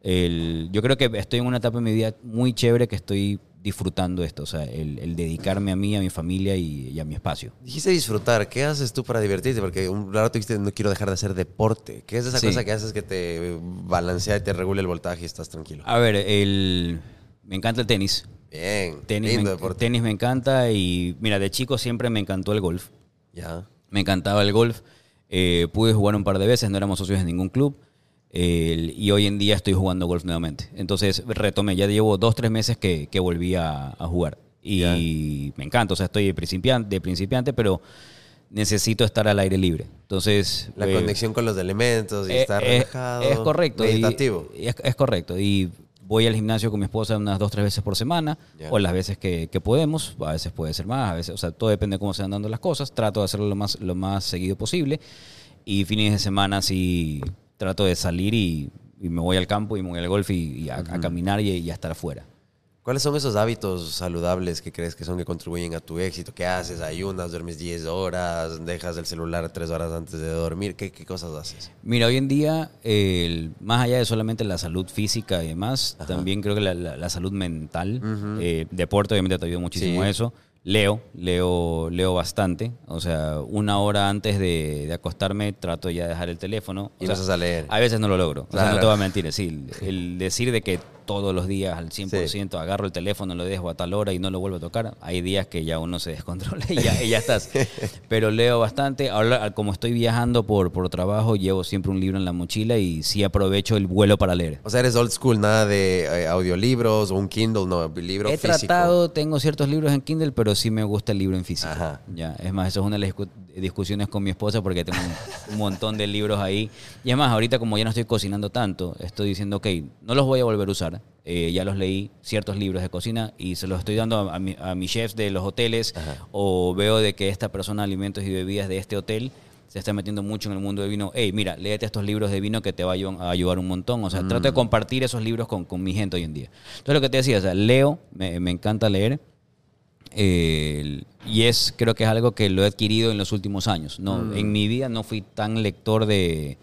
el- yo creo que estoy en una etapa de mi vida muy chévere que estoy disfrutando esto, o sea, el, el dedicarme a mí, a mi familia y, y a mi espacio. Dijiste disfrutar, ¿qué haces tú para divertirte? Porque un rato dijiste, no quiero dejar de hacer deporte. ¿Qué es esa Sí. cosa que haces que te balancea y te regula el voltaje y estás tranquilo? A ver, el, me encanta el tenis. Bien, Tenis lindo me, deporte. tenis me encanta y mira, de chico siempre me encantó el golf. Ya. Me encantaba el golf. Eh, pude jugar un par de veces, no éramos socios de ningún club. Y hoy en día estoy jugando golf nuevamente. Entonces retomé, ya llevo dos, tres meses que, que volví a, a jugar. Y Ya. me encanta, o sea, estoy de principiante, de principiante, pero necesito estar al aire libre. Entonces... La eh, conexión con los elementos y eh, estar eh, relajado. Es correcto. y- Meditativo. y es, es correcto. Y voy al gimnasio con mi esposa unas dos, tres veces por semana, Ya. o las veces que, que podemos. A veces puede ser más, a veces, o sea, todo depende de cómo se van dando las cosas. Trato de hacerlo lo más, lo más seguido posible. Y fines de semana sí trato de salir y, y me voy al campo y me voy al golf y, y a, a caminar y, y a estar afuera. ¿Cuáles son esos hábitos saludables que crees que son que contribuyen a tu éxito? ¿Qué haces? ¿Ayunas? ¿Duermes 10 horas? ¿Dejas el celular 3 horas antes de dormir? ¿Qué, qué cosas haces? Mira, hoy en día, el- más allá de solamente la salud física y demás, también creo que la, la- la salud mental, eh, deporte obviamente te ayuda muchísimo Sí. a eso. Leo, leo, leo bastante. O sea, una hora antes de, de acostarme trato ya de dejar el teléfono. Y sea, a leer. A veces no lo logro. O sea, Claro. no te voy a mentir. Sí, el decir de que todos los días al 100% agarro el teléfono, lo dejo a tal hora y no lo vuelvo a tocar, hay días que ya uno se descontrola y ya, y ya estás. Pero leo bastante. Ahora, como estoy viajando por, por trabajo, llevo siempre un libro en la mochila y sí aprovecho el vuelo para leer. O sea, eres old school, nada de eh, audiolibros o un Kindle, no, libro He físico. tratado, tengo ciertos libros en Kindle, pero sí me gusta el libro en físico. Ajá. Ya, es más, eso es una de las discu- discusiones con mi esposa porque tengo un, un montón de libros ahí. Y es más, ahorita como ya no estoy cocinando tanto, estoy diciendo, ok, no los voy a volver a usar. Eh, ya los leí, ciertos libros de cocina, y se los estoy dando a, a mi- a mis chefs de los hoteles, o veo de que esta persona de alimentos y bebidas de este hotel se está metiendo mucho en el mundo del vino. Hey, mira, léete estos libros de vino que te va a ayu- a ayudar un montón. O sea, trato de compartir esos libros con, con mi gente hoy en día. Entonces, lo que te decía, o sea, leo, me, me encanta leer. Eh, y es, creo que es algo que lo he adquirido en los últimos años. No, En mi vida no fui tan lector de,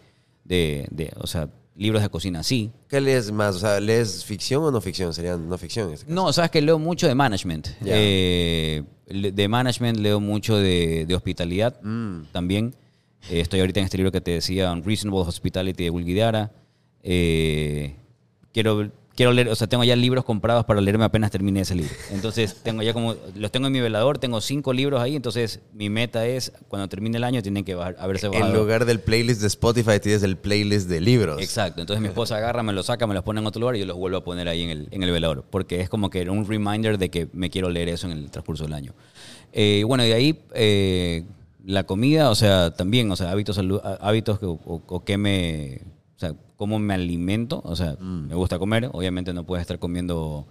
de, de, o sea, libros de cocina, sí. ¿Qué lees más? O sea, ¿lees ficción o no ficción? Serían no ficción. en este caso. No, sabes que leo mucho de management. Eh, de management leo mucho de, de hospitalidad Mm. también. Eh, estoy ahorita en este libro que te decía, Unreasonable Hospitality de Will Guidara. Eh, quiero, quiero leer, o sea, tengo ya libros comprados para leerme apenas termine ese libro. Entonces, tengo ya como, los tengo en mi velador, tengo cinco libros ahí, entonces mi meta es, cuando termine el año, tienen que bajar- haberse bajado. En lugar del playlist de Spotify, tienes el playlist de libros. Exacto, entonces mi esposa agarra, me los saca, me los pone en otro lugar y yo los vuelvo a poner ahí en el, en el velador, porque es como que un reminder de que me quiero leer eso en el transcurso del año. Eh, bueno, de ahí eh, la comida, o sea, también, o sea, hábitos, hábitos que, o, o que me, o sea, cómo me alimento, o sea, me gusta comer, obviamente no puedes estar comiendo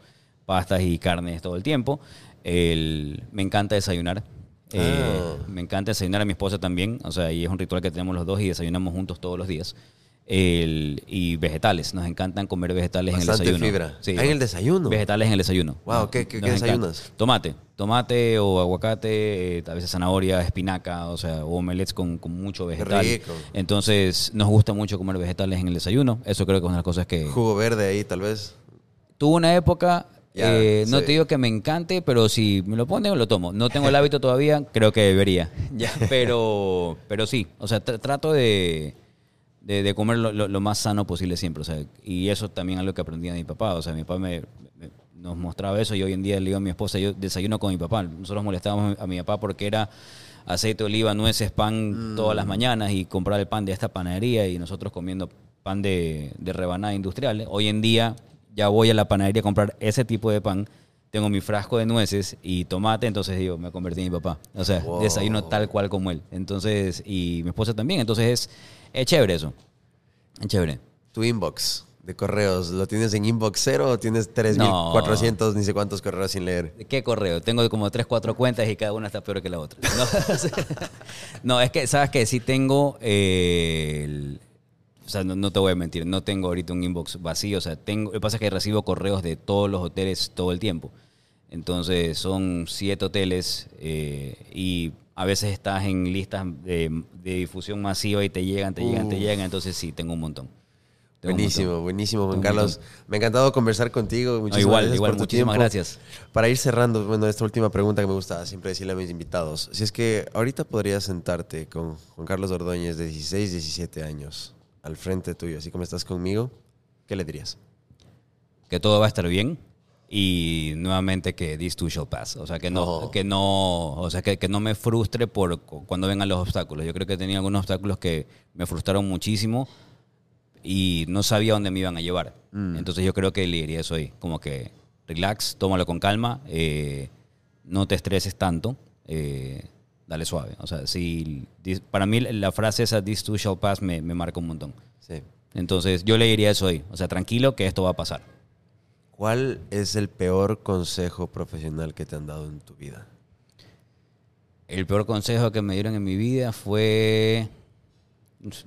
pastas y carnes todo el tiempo. El- me encanta desayunar. Eh, Ah. me encanta desayunar a mi esposa también, o sea, y es un ritual que tenemos los dos y desayunamos juntos todos los días. El- y vegetales, nos encantan comer vegetales Bastante en el desayuno. fibra. Sí, Ah, en el desayuno. Vegetales en el desayuno. Wow, ¿qué- qué- encanta. desayunas? Tomate, tomate o aguacate, eh, a veces zanahoria, espinaca, o sea, o omelets con, con mucho vegetal. rico. Entonces, nos gusta mucho comer vegetales en el desayuno. Eso creo que es una de las cosas que... Jugo verde ahí, tal vez. Tuve una época, eh, no te digo que me encante, pero si me lo ponen, lo tomo. No tengo el hábito todavía, creo que debería. Ya, pero, pero sí, o sea, tr- trato de, de, de comer lo, lo- lo más sano posible siempre. O sea, y eso también es algo que aprendí de mi papá. O sea, mi papá me, me- nos mostraba eso y hoy en día le digo a mi esposa, yo desayuno con mi papá. Nosotros molestábamos a mi papá porque era aceite de oliva, nueces, pan todas las mañanas y comprar el pan de esta panadería y nosotros comiendo pan de, de rebanada industrial. Hoy en día ya voy a la panadería a comprar ese tipo de pan. Tengo mi frasco de nueces y tomate, entonces digo, me convertí en mi papá. O sea, Wow. desayuno tal cual como él. Entonces, y mi esposa también. Entonces es, es chévere eso. Es chévere. Tu inbox de correos, ¿lo tienes en inbox cero o tienes 3.400 ni sé cuántos correos sin leer? ¿De ¿Qué correo? Tengo como tres, cuatro cuentas y cada una está peor que la otra. No, No, es que, ¿sabes que Sí tengo eh, el- O sea, no, no te voy a mentir, no tengo ahorita un inbox vacío. O sea, tengo... Lo que pasa es que recibo correos de todos los hoteles todo el tiempo. Entonces, son siete hoteles eh, y a veces estás en listas de, de difusión masiva y te llegan, te llegan, te llegan. Entonces, sí, tengo un montón. Tengo un Buenísimo, montón. buenísimo, Juan Carlos. Me ha encantado conversar contigo. Muchísimas igual, gracias igual, por tu muchísimas tiempo. gracias. Para ir cerrando, bueno, esta última pregunta que me gusta siempre decirle a mis invitados. Si es que ahorita podrías sentarte con Juan Carlos Ordóñez de 16, 17 años al frente tuyo, así como estás conmigo, ¿qué le dirías? que todo va a estar bien y nuevamente que this too shall pass. O sea, que no, Oh. que no, o sea, que, que no me frustre por cu- cuando vengan los obstáculos. Yo creo que tenía algunos obstáculos que me frustraron muchísimo y no sabía dónde me iban a llevar. Entonces yo creo que le diría eso ahí, como que relax, tómalo con calma, eh, no te estreses tanto, eh, dale suave. O sea, si, para mí la frase esa, this too shall pass, me, me marca un montón. Sí. Entonces yo le diría eso ahí, o sea, tranquilo que esto va a pasar. ¿Cuál es el peor consejo profesional que te han dado en tu vida? El peor consejo que me dieron en mi vida fue,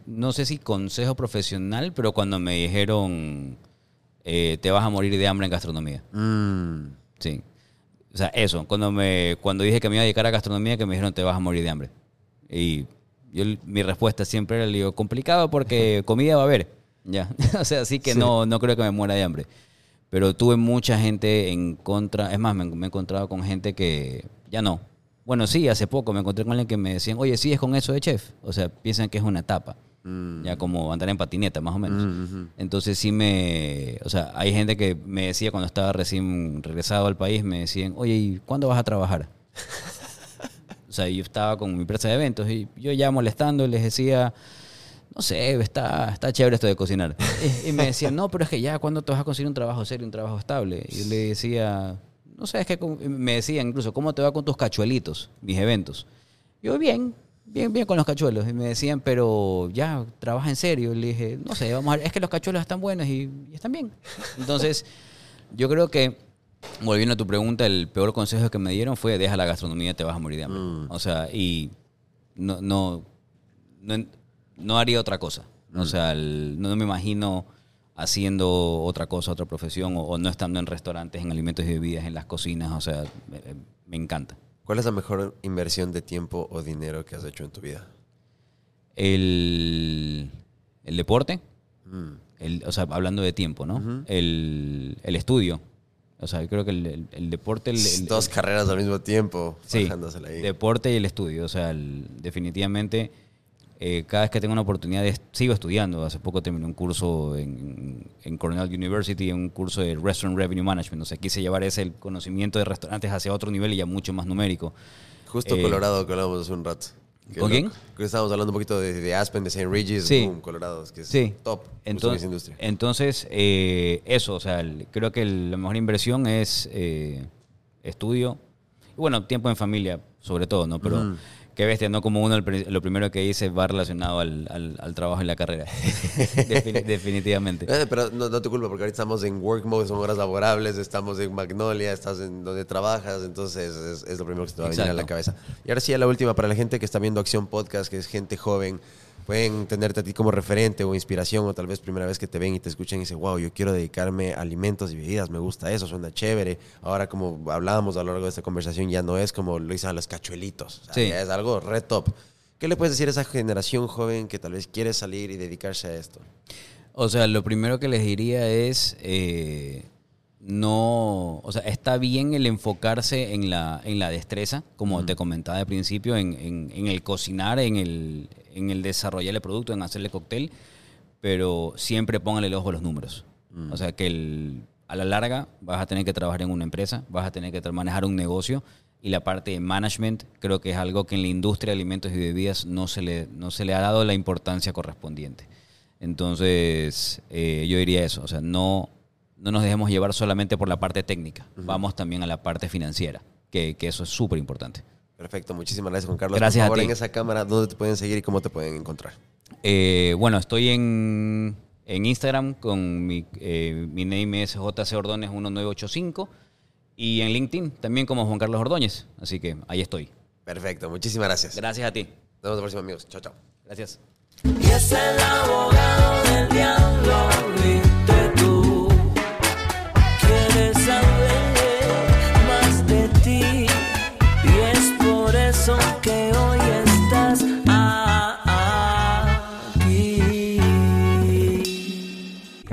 no sé si consejo profesional, pero cuando me dijeron, eh, te vas a morir de hambre en gastronomía. Mm, Sí. O sea, eso, cuando, me, cuando dije que me iba a dedicar a gastronomía, que me dijeron, te vas a morir de hambre. Y yo, mi respuesta siempre era, le digo, complicado porque comida va a haber. Ya. o sea, así que Sí. no, no creo que me muera de hambre. Pero tuve mucha gente en contra. Es más, me, me he encontrado con gente que ya no. Bueno, sí, hace poco me encontré con alguien que me decían, oye, ¿sigues con eso de chef? O sea, piensan que es una etapa. mm, Ya como andar en patineta, más o menos. mm. Entonces sí me... O sea, hay gente que me decía cuando estaba recién regresado al país, me decían, oye, ¿y cuándo vas a trabajar? o sea, yo estaba con mi empresa de eventos y yo ya molestando les decía, no sé, está, está chévere esto de cocinar. Y, y me decían, no, pero es que ya, ¿cuándo te vas a conseguir un trabajo serio, un trabajo estable? Y yo le decía, no sé, es que me decían incluso, ¿cómo te va con tus cachuelitos, mis eventos? Yo, bien, bien, bien con los cachuelos. Y me decían, pero ya, trabaja en serio. Y le dije, no sé, vamos a ver, es que los cachuelos están buenos y, y están bien. Entonces, yo creo que, volviendo a tu pregunta, el peor consejo que me dieron fue, deja la gastronomía, te vas a morir de hambre. Mm. O sea, y no, no, no, no haría otra cosa. O sea, el- no, me imagino haciendo otra cosa, otra profesión, o, o no estando en restaurantes, en alimentos y bebidas, en las cocinas. O sea, me, me encanta. ¿Cuál es la mejor inversión de tiempo o dinero que has hecho en tu vida? El, el deporte, Mm, el, o sea, hablando de tiempo, ¿no? El, el estudio. O sea, yo creo que el, el- el deporte... el- Dos carreras al mismo tiempo, Sí, ahí. deporte y el estudio. O sea, definitivamente, eh, cada vez que tengo una oportunidad, de- sigo estudiando. Hace poco terminé un curso en, en Cornell University, un curso de Restaurant Revenue Management. O sea, quise llevar ese el conocimiento de restaurantes hacia otro nivel y ya mucho más numérico. Justo Eh, Colorado que hablábamos hace un rato. ¿Con quién? Que estábamos hablando un poquito de, de Aspen, de St. Regis, Sí. boom, Colorado, que es Sí. top en Entonces, esa industria. entonces eh, eso, o sea, el- creo que el- la mejor inversión es eh, estudio y bueno, tiempo en familia, sobre todo, ¿no? Pero. Qué bestia, no como uno lo primero que hice va relacionado al, al- al trabajo y la carrera. Defini- definitivamente. Eh, pero no, no te culpa porque ahorita estamos en work mode, son horas laborables, estamos en Magnolia, estás en donde trabajas, entonces es, es lo primero que se te va a venir a la cabeza. Y ahora sí, a la última, para la gente que está viendo Acción Podcast, que es gente joven, pueden tenerte a ti como referente o inspiración, o tal vez primera vez que te ven y te escuchan y dicen, wow, yo quiero dedicarme a alimentos y bebidas, me gusta eso, suena chévere. Ahora, como hablábamos a lo largo de esta conversación, ya no es como lo dicen a los cachuelitos, o sea, Sí. ya es algo re top. ¿Qué le puedes decir a esa generación joven que tal vez quiere salir y dedicarse a esto? O sea, lo primero que les diría es eh, no, o sea, está bien el enfocarse en la, en la destreza, como te comentaba al principio, en, en- en el cocinar, en el, en el desarrollar el producto, en hacerle cóctel, pero siempre póngale el ojo a los números. Mm. O sea, que el- a la larga vas a tener que trabajar en una empresa, vas a tener que manejar un negocio, y la parte de management, creo que es algo que en la industria de alimentos y bebidas no se le, no se le ha dado la importancia correspondiente. Entonces, eh, yo diría eso, o sea, no, no nos dejemos llevar solamente por la parte técnica, vamos también a la parte financiera, que, que eso es súper importante. Perfecto, muchísimas gracias Juan Carlos. Gracias Por favor, a ti. en esa cámara, ¿dónde te pueden seguir y cómo te pueden encontrar? Eh, bueno, estoy en, en Instagram con mi, eh, mi name es JC Ordóñez 1985 y en LinkedIn también como Juan Carlos Ordóñez. Así que ahí estoy. Perfecto, muchísimas gracias. Gracias a ti. Nos vemos la próxima, amigos. Chao, chao. Gracias. Y es el abogado del diablo,